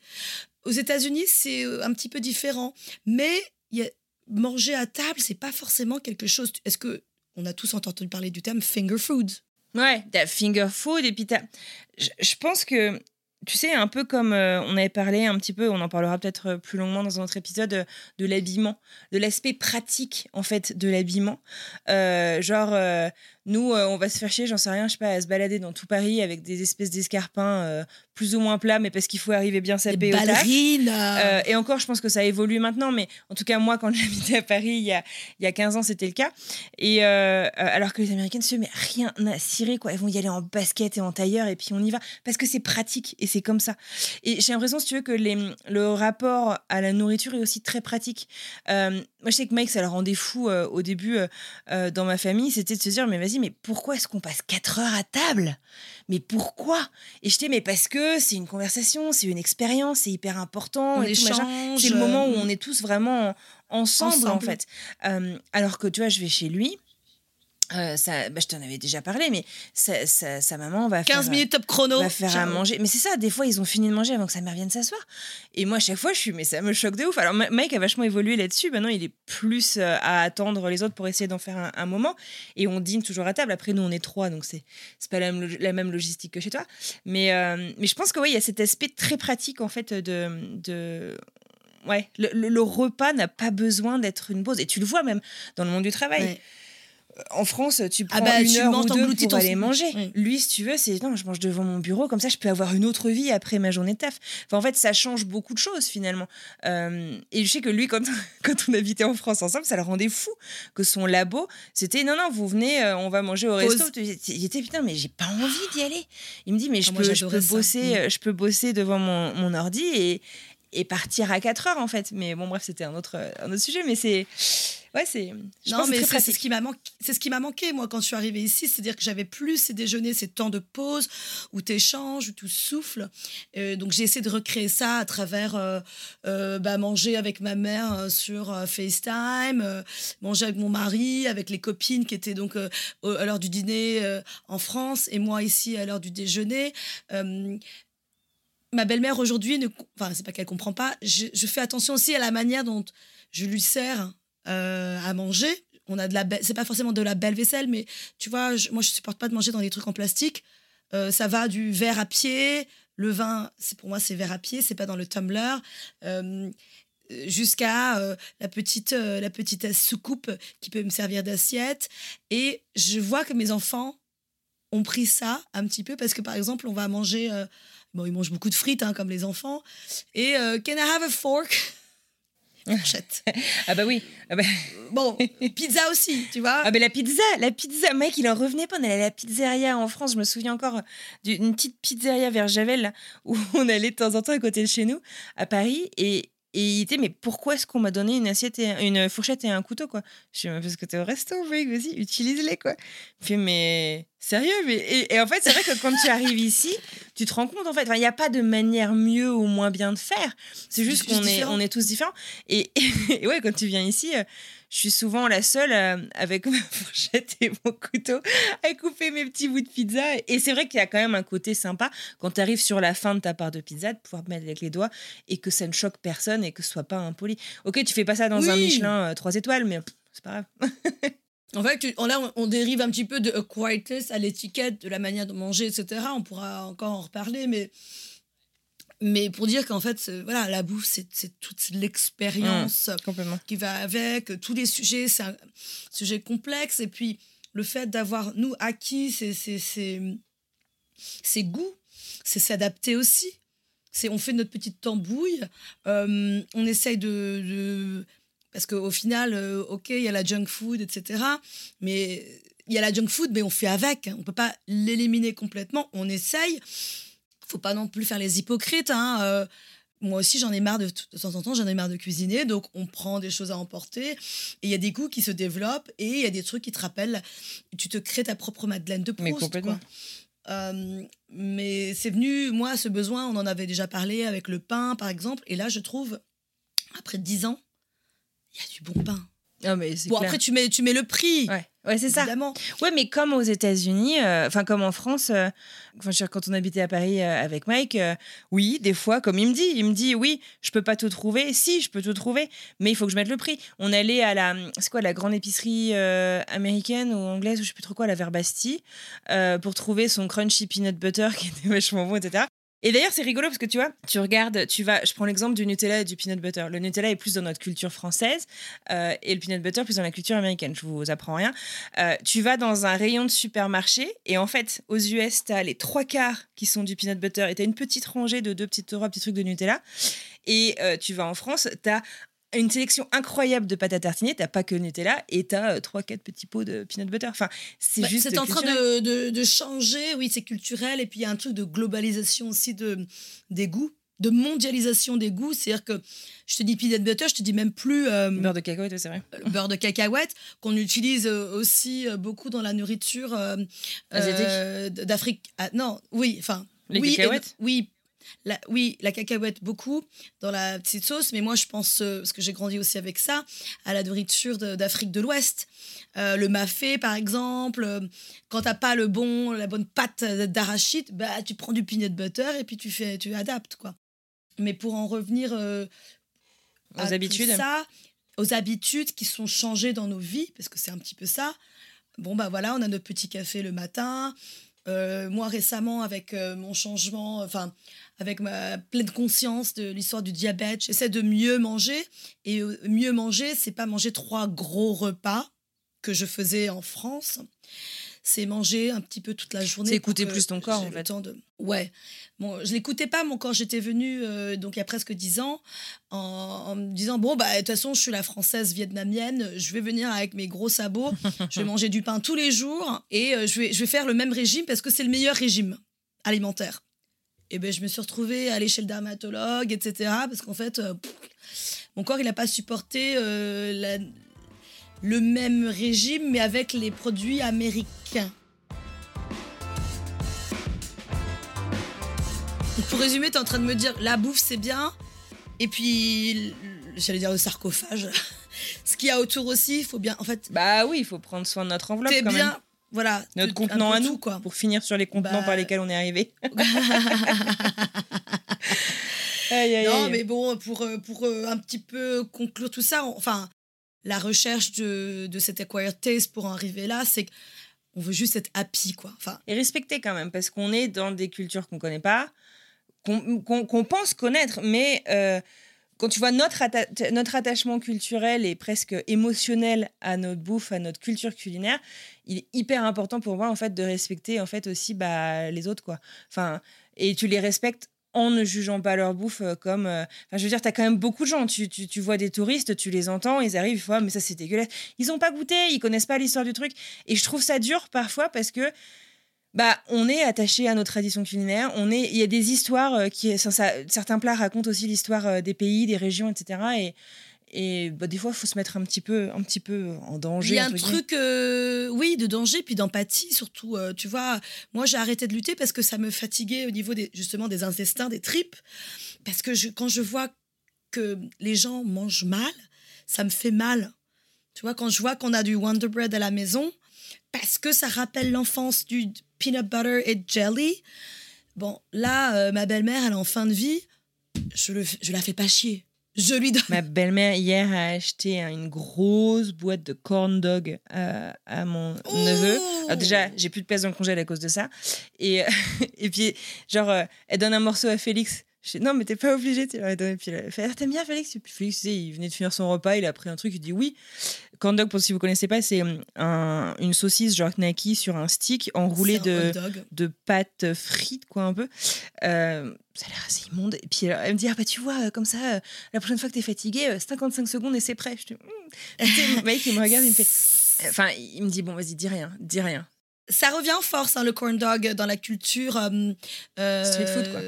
Speaker 1: Aux États-Unis, c'est euh, un petit peu différent. Mais y a- manger à table, c'est pas forcément quelque chose. Est-ce que on a tous entendu parler du terme finger food?
Speaker 2: Ouais, finger food et puis je pense que, tu sais, un peu comme euh, on avait parlé un petit peu, on en parlera peut-être euh, plus longuement dans un autre épisode, euh, de l'habillement, de l'aspect pratique, en fait, de l'habillement. Genre, nous, euh, on va se faire chier, j'en sais rien, je sais pas, à se balader dans tout Paris avec des espèces d'escarpins euh, plus ou moins plats, mais parce qu'il faut arriver bien
Speaker 1: Des
Speaker 2: sapé au taf.
Speaker 1: ballerines
Speaker 2: Euh, et encore, je pense que ça évolue maintenant, mais en tout cas, moi, quand j'habitais à Paris il y a, il y a 15 ans, c'était le cas. Et alors que les Américaines, se mais rien à cirer, quoi. Elles vont y aller en basket et en tailleur, et puis on y va. Parce que c'est pratique, et c'est comme ça. Et j'ai l'impression, si tu veux, que les, le rapport à la nourriture est aussi très pratique. Moi, je sais que Mike, ça le rendait fou au début dans ma famille, c'était de se dire, mais vas-y, mais pourquoi est-ce qu'on passe 4 heures à table? Mais pourquoi? Et je dis, mais parce que c'est une conversation, c'est une expérience, c'est hyper important.
Speaker 1: On
Speaker 2: et
Speaker 1: échange.
Speaker 2: C'est le moment où
Speaker 1: euh,
Speaker 2: on est tous vraiment en- ensemble, en fait. Euh, alors que tu vois, je vais chez lui. Euh, ça, bah, je t'en avais déjà parlé, mais sa, sa- sa maman va
Speaker 1: 15
Speaker 2: faire,
Speaker 1: minutes top chrono.
Speaker 2: va faire à manger. Mais c'est ça, des fois, ils ont fini de manger avant que sa mère vienne s'asseoir. Et moi, à chaque fois, je suis, mais ça me choque de ouf. Alors, Mike a vachement évolué là-dessus. Maintenant, il est plus euh, à attendre les autres pour essayer d'en faire un, un moment. Et on dîne toujours à table. Après, nous, on est trois, donc c'est pas la même, log- la même logistique que chez toi. Mais, euh, mais je pense que oui, il y a cet aspect très pratique, en fait, de. de Ouais, le, le- le repas n'a pas besoin d'être une pause. Et tu le vois même dans le monde du travail.
Speaker 1: Ouais.
Speaker 2: En France, tu
Speaker 1: Ah
Speaker 2: prends
Speaker 1: bah,
Speaker 2: une
Speaker 1: tu
Speaker 2: heure ou deux pour aller manger.
Speaker 1: Oui.
Speaker 2: Lui, si tu veux, c'est non, je mange devant mon bureau, comme ça, je peux avoir une autre vie après ma journée de taf. Enfin, en fait, ça change beaucoup de choses finalement. Euh, et je sais que lui, quand, quand on habitait en France ensemble, ça le rendait fou que son labo, c'était non, non, vous venez, euh, on va manger au
Speaker 1: Pause.
Speaker 2: resto. Il était putain, mais j'ai pas envie d'y aller. Il me dit, mais je
Speaker 1: Ah, moi,
Speaker 2: peux, je
Speaker 1: j'adorais
Speaker 2: peux bosser,
Speaker 1: Mm.
Speaker 2: euh, je peux bosser devant mon, mon ordi et et partir à 4 heures en fait. Mais bon, bref, c'était un autre, un autre sujet. Mais c'est. Ouais, c'est.
Speaker 1: Non, mais c'est ce qui m'a manqué. C'est ce qui m'a manqué moi quand je suis arrivée ici, c'est-à-dire que j'avais plus ces déjeuners, ces temps de pause où tu échanges, où tu souffles. Euh, donc j'ai essayé de recréer ça à travers euh, euh, bah, manger avec ma mère sur FaceTime, manger avec mon mari, avec les copines qui étaient donc à l'heure du dîner en France et moi ici à l'heure du déjeuner. Ma belle-mère aujourd'hui ne, enfin c'est pas qu'elle comprend pas. Je, fais attention aussi à la manière dont je lui sers euh, à manger. On a de la, c'est pas forcément de la belle vaisselle, mais tu vois, je- moi je supporte pas de manger dans des trucs en plastique. Euh, ça va du verre à pied, le vin, c'est pour moi c'est verre à pied, c'est pas dans le tumbler. Euh, jusqu'à la petite la petite soucoupe qui peut me servir d'assiette et je vois que mes enfants ont pris ça un petit peu parce que par exemple on va manger bon ils mangent beaucoup de frites hein, comme les enfants et euh, can I have a fork? Fourchette.
Speaker 2: Ah bah oui. Ah bah,
Speaker 1: bon pizza aussi tu vois
Speaker 2: ah bah la pizza, la pizza, mec, il en revenait pas. On allait à la pizzeria en France. Je me souviens encore d'une petite pizzeria vers Javel là, où on allait de temps en temps à côté de chez nous à Paris et et il était mais pourquoi est-ce qu'on m'a donné une assiette et une fourchette et un couteau quoi? Je dis parce que t'es au resto mec vas-y utilise-les quoi. Il fait mais sérieux mais et, et en fait c'est vrai que quand tu arrives ici tu te rends compte en fait il n'y a pas de manière mieux ou moins bien de faire. C'est juste qu'on est on est tous différents. Et, et ouais quand tu viens ici euh, je suis souvent la seule euh, avec ma fourchette et mon couteau à couper mes petits bouts de pizza. Et c'est vrai qu'il y a quand même un côté sympa quand tu arrives sur la fin de ta part de pizza de pouvoir te mettre avec les doigts et que ça ne choque personne et que ce soit pas impoli. Ok, tu fais pas ça dans un. Michelin 3 étoiles, mais c'est pas grave.
Speaker 1: En fait, tu- on- là, on, on dérive un petit peu de acquired taste à l'étiquette, de la manière de manger, etc. On pourra encore en reparler, mais, mais pour dire qu'en fait, c'est- voilà, la bouffe, c'est toute l'expérience
Speaker 2: Complètement.
Speaker 1: qui va avec, tous les sujets, c'est un sujet complexe. Et puis, le fait d'avoir, nous, acquis ces, ces, ces, ces goûts, c'est s'adapter aussi. C'est, on fait notre petite tambouille, euh, on essaye de... de- parce qu'au final, euh, ok, il y a la junk food, etc. Mais il y a la junk food, mais on fait avec. On ne peut pas l'éliminer complètement. On essaye. Faut pas non plus faire les hypocrites. hein. Euh, moi aussi, j'en ai marre de, de temps en temps, j'en ai marre de cuisiner. Donc, on prend des choses à emporter. Et il y a des goûts qui se développent et il y a des trucs qui te rappellent. Tu te crées ta propre Madeleine de
Speaker 2: Mais
Speaker 1: Proust.
Speaker 2: complètement.
Speaker 1: quoi. Euh, mais c'est venu, moi, ce besoin, on en avait déjà parlé avec le pain, par exemple. Et là, je trouve, après dix ans, il y a du bon pain.
Speaker 2: Mais
Speaker 1: Bon,
Speaker 2: clair.
Speaker 1: après, tu mets, tu mets le prix.
Speaker 2: Ouais, ouais c'est ça. Ouais, mais comme aux États-Unis, euh, enfin comme en France, euh, dire, quand on habitait à Paris euh, avec Mike, oui, des fois, comme il me dit, il me dit, oui, je peux pas tout trouver. Si, je peux tout trouver, mais il faut que je mette le prix. On allait à la, c'est quoi, la grande épicerie américaine ou anglaise ou je sais plus trop quoi, la Verbasti, pour trouver son crunchy peanut butter qui était vachement bon, etc. Et d'ailleurs, c'est rigolo parce que tu vois, tu regardes, tu vas, je prends l'exemple du Nutella et du peanut butter. Le Nutella est plus dans notre culture française euh, et le peanut butter plus dans la culture américaine. Je vous apprends rien. Euh, tu vas dans un rayon de supermarché et en fait, aux US, tu as les trois quarts qui sont du peanut butter et tu as une petite rangée de deux petits, trois petits trucs de Nutella. Et euh, tu vas en France, tu as une sélection incroyable de pâte à tartiner, t'as pas que Nutella et t'as euh, trois quatre petits pots de peanut butter. Enfin, c'est
Speaker 1: Bah,
Speaker 2: juste.
Speaker 1: c'est en train de, de, de changer, oui, c'est culturel. Et puis il y a un truc de globalisation aussi de, des goûts, de mondialisation des goûts. C'est-à-dire que je te dis peanut butter, je te dis même plus euh,
Speaker 2: beurre de cacahuète, c'est vrai.
Speaker 1: le beurre de cacahuète, qu'on utilise euh, aussi euh, beaucoup dans la nourriture euh, euh, d'Afrique. Ah, non, oui, enfin.
Speaker 2: Les
Speaker 1: oui, et-
Speaker 2: cacahuètes
Speaker 1: Oui. La, oui, la cacahuète beaucoup dans la petite sauce, mais moi je pense, euh, parce que j'ai grandi aussi avec ça, à la nourriture d'Afrique de, l'Ouest. Euh, le mafé par exemple, euh, quand t'as pas le bon, la bonne pâte d'arachide, bah tu prends du peanut butter et puis tu fais, tu adaptes quoi. Mais pour en revenir euh,
Speaker 2: Aux habitudes.
Speaker 1: ça, aux habitudes qui sont changées dans nos vies, parce que c'est un petit peu ça. Bon, bah voilà, on a notre petit café le matin. Moi, récemment, avec mon changement, enfin, avec ma pleine conscience de l'histoire du diabète, j'essaie de mieux manger. Et euh, mieux manger, c'est pas manger trois gros repas que je faisais en France. C'est manger un petit peu toute la journée.
Speaker 2: C'est écouter plus ton corps, en fait.
Speaker 1: temps de... Ouais. Bon, je l'écoutais pas, moi, quand j'étais venue, euh, donc il y a presque dix ans, en, en me disant bon, bah, de toute façon, je suis la française vietnamienne, je vais venir avec mes gros sabots, je vais manger du pain tous les jours et euh, je, vais, je vais faire le même régime parce que c'est le meilleur régime alimentaire. Et ben, je me suis retrouvée à aller chez le dermatologue, etc. Parce qu'en fait, euh, pff, mon corps, il n'a pas supporté euh, la- le même régime, mais avec les produits américains. Donc, pour résumer, tu es en train de me dire la bouffe, c'est bien. Et puis, j'allais dire le sarcophage. Ce qu'il y a autour aussi, il faut bien. En fait,
Speaker 2: Bah oui, il faut prendre soin de notre enveloppe
Speaker 1: t'es bien.
Speaker 2: même.
Speaker 1: Voilà.
Speaker 2: Notre contenant à
Speaker 1: tout,
Speaker 2: nous,
Speaker 1: quoi.
Speaker 2: pour finir sur les contenants
Speaker 1: Bah-
Speaker 2: par lesquels on est arrivé. Aïe, aïe,
Speaker 1: Non,
Speaker 2: aïe.
Speaker 1: mais bon, pour, euh, pour euh, un petit peu conclure tout ça, on- enfin, la recherche de, de cet acquired taste pour en arriver là, c'est qu'on veut juste être happy, quoi. Enfin,
Speaker 2: Et respecter quand même, parce qu'on est dans des cultures qu'on connaît pas, qu'on qu'on pense connaître, mais euh, quand tu vois notre, notre attachement culturel et presque émotionnel à notre bouffe, à notre culture culinaire, il est hyper important pour moi en fait de respecter en fait aussi bah, les autres quoi. Enfin, et tu les respectes en ne jugeant pas leur bouffe euh, comme. euh, Enfin, je veux dire, tu as quand même beaucoup de gens. Tu, tu, tu vois des touristes, tu les entends, ils arrivent, ils font Ah, mais ça c'est dégueulasse. Ils n'ont pas goûté, ils connaissent pas l'histoire du truc. Et je trouve ça dur parfois parce que bah, on est attaché à nos traditions culinaires. On est, il y a des histoires euh, qui, ça, ça- certains plats racontent aussi l'histoire euh, des pays, des régions, etc. Et, et bah, des fois, il faut se mettre un petit peu, un petit peu en danger.
Speaker 1: il y a un truc, euh, oui, de danger, puis d'empathie surtout. euh, tu vois, moi, j'ai arrêté de lutter parce que ça me fatiguait au niveau des, justement des intestins, des tripes. Parce que je, quand je vois que les gens mangent mal, ça me fait mal. Tu vois, quand je vois qu'on a du Wonder Bread à la maison, parce que ça rappelle l'enfance du peanut butter et jelly. Bon, là, euh, ma belle-mère, elle est en fin de vie. Je, le, je la fais pas chier. Je lui donne.
Speaker 2: Ma belle-mère, hier, a acheté hein, une grosse boîte de corn dog à, à mon neveu. Alors déjà, j'ai plus de place dans le congèle à cause de ça. Et, et puis, genre, euh, elle donne un morceau à Félix. Je dis, non, mais t'es pas obligé. Tu leur donnes. Puis elle fait, Ah, t'aimes bien Félix? Et puis Félix, tu sais, il venait de finir son repas, il a pris un truc, il dit oui. Corn dog, pour si vous connaissez pas, c'est hum, un- une saucisse genre knacky sur un stick enroulé
Speaker 1: C'est un
Speaker 2: de, de pâtes frites, quoi, un peu. Euh, ça a l'air assez immonde. Et puis elle me dit, ah bah tu vois, euh, comme ça, euh, la prochaine fois que t'es fatigué, euh, 55 secondes et c'est prêt. Je dis. Tu sais, le mec, il me regarde, il me fait. Enfin, il me dit, bon, vas-y, dis rien, dis rien.
Speaker 1: ça revient en force, hein, le corn dog, dans la culture. euh,
Speaker 2: Street food, quoi.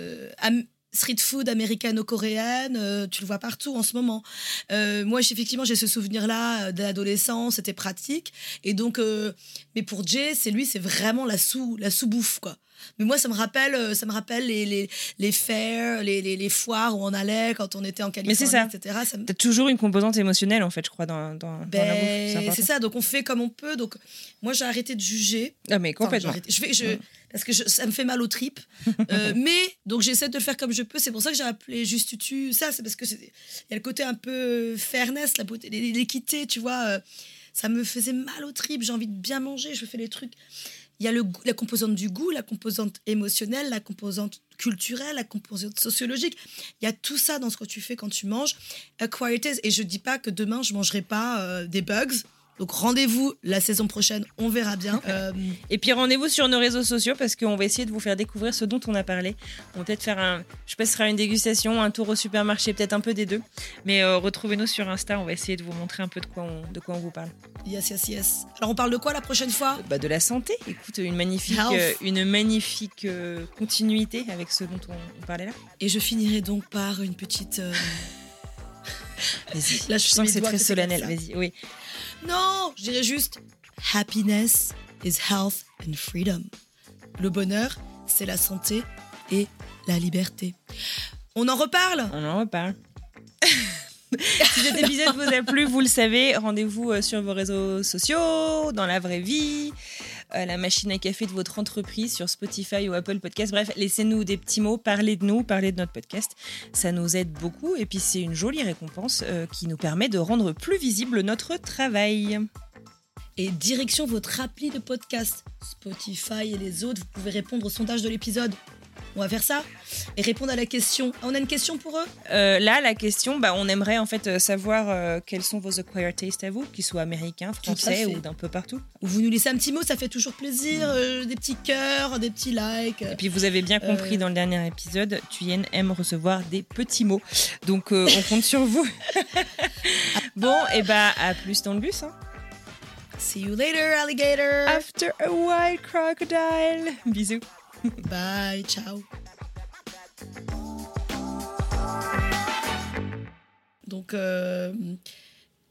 Speaker 1: Street food américano-coréenne, euh, tu le vois partout en ce moment. Euh, moi, effectivement, j'ai ce souvenir-là euh, de l'adolescence, c'était pratique. Et donc, euh, mais pour Jay, c'est lui, c'est vraiment la sous, la sous-bouffe, quoi. Mais moi, ça me rappelle, euh, ça me rappelle les, les, les fairs, les, les, les foires où on allait quand on était en Californie,
Speaker 2: c'est ça.
Speaker 1: etc. Ça me-
Speaker 2: T'as toujours une composante émotionnelle, en fait, je crois, dans, dans, dans la bouffe.
Speaker 1: Ben,
Speaker 2: C'est important.
Speaker 1: c'est ça, donc on fait comme on peut. Donc, moi, j'ai arrêté de juger.
Speaker 2: Ah, mais complètement.
Speaker 1: je vais, je,
Speaker 2: Ouais.
Speaker 1: parce que je- ça me fait mal aux tripes. Euh, mais donc j'essaie de le faire comme je peux. C'est pour ça que j'ai appelé Juste Tutu. Ça, c'est parce que c'est- il y a le côté un peu fairness, la beauté, l'équité, tu vois. euh, ça me faisait mal aux tripes. J'ai envie de bien manger. Je fais les trucs. Il y a le, la composante du goût, la composante émotionnelle, la composante culturelle, la composante sociologique. Il y a tout ça dans ce que tu fais quand tu manges. Et je dis pas que demain je mangerai pas euh, des bugs. Donc rendez-vous la saison prochaine, on verra bien. Euh,
Speaker 2: Et puis rendez-vous sur nos réseaux sociaux parce qu'on va essayer de vous faire découvrir ce dont on a parlé. On va peut-être faire un, je sais pas si ce sera une dégustation, un tour au supermarché, peut-être un peu des deux. Mais euh, retrouvez-nous sur Insta, on va essayer de vous montrer un peu de quoi on, de quoi on vous parle.
Speaker 1: yes, yes, yes. Alors on parle de quoi la prochaine fois?
Speaker 2: Bah, de la santé. Écoute, une magnifique, euh, une magnifique euh, continuité avec ce dont on, on parlait là.
Speaker 1: Et je finirai donc par une petite. euh,
Speaker 2: Vas-y.
Speaker 1: Là,
Speaker 2: je
Speaker 1: je
Speaker 2: sens que c'est très solennel. Vas-y, oui.
Speaker 1: Non, je dirais juste happiness is health and freedom. Le bonheur, c'est la santé et la liberté. On en reparle?
Speaker 2: On en reparle. si cet épisode vous a plu, vous le savez, rendez-vous euh, sur vos réseaux sociaux, dans la vraie vie, euh, la machine à café de votre entreprise sur Spotify ou Apple Podcast. Bref, laissez-nous des petits mots, parlez de nous, parlez de notre podcast. Ça nous aide beaucoup et puis c'est une jolie récompense euh, qui nous permet de rendre plus visible notre travail.
Speaker 1: Et direction votre appli de podcast, Spotify et les autres, vous pouvez répondre au sondage de l'épisode. On va faire ça et répondre à la question. Ah, on a une question pour eux?
Speaker 2: Euh, là, la question, bah, on aimerait en fait euh, savoir euh, quels sont vos acquired tastes à vous, qu'ils soient américains, français ou d'un peu partout.
Speaker 1: Ou vous nous laissez un petit mot, ça fait toujours plaisir. euh, des petits cœurs, des petits likes.
Speaker 2: Et puis vous avez bien compris dans le dernier épisode, Thuyen aime recevoir des petits mots. Donc on compte sur vous. bon, et bah à plus dans le bus. hein.
Speaker 1: See you later, alligator.
Speaker 2: After a white crocodile. Bisous.
Speaker 1: Bye, ciao. Donc, euh,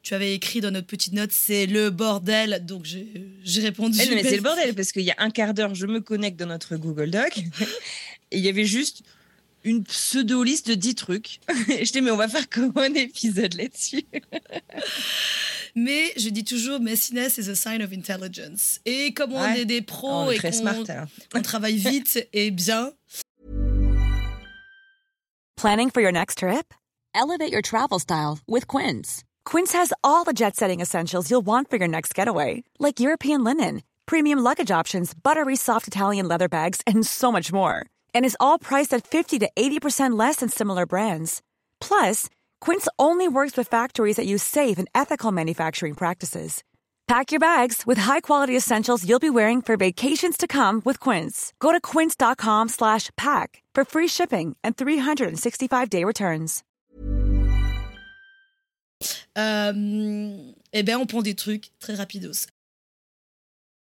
Speaker 1: tu avais écrit dans notre petite note, c'est le bordel. Donc, j'ai répondu.
Speaker 2: Eh, non, mais c'est le bordel parce qu'il y a un quart d'heure, je me connecte dans notre Google Doc. et il y avait juste une pseudo-liste de 10 trucs. Et je dis, mais on va faire comment un épisode là-dessus?
Speaker 1: Mais je dis toujours, messiness is a sign of intelligence. Et comme on
Speaker 2: Ouais.
Speaker 1: est des
Speaker 2: Oh,
Speaker 1: pros
Speaker 2: on est
Speaker 1: et qu'on
Speaker 2: smart.
Speaker 1: on travaille vite et bien,
Speaker 6: Planning for your next trip? Elevate your travel style with Quince. Quince has all the jet setting essentials you'll want for your next getaway, like European linen, premium luggage options, buttery soft Italian leather bags, and so much more. And is all priced at 50 to 80% less than similar brands. Plus, Quince only works with factories that use safe and ethical manufacturing practices. Pack your bags with high-quality essentials you'll be wearing for vacations to come with Quince. Go to quince.com slash pack for free shipping and 365-day returns.
Speaker 1: euh, eh on prend des trucs très rapidos.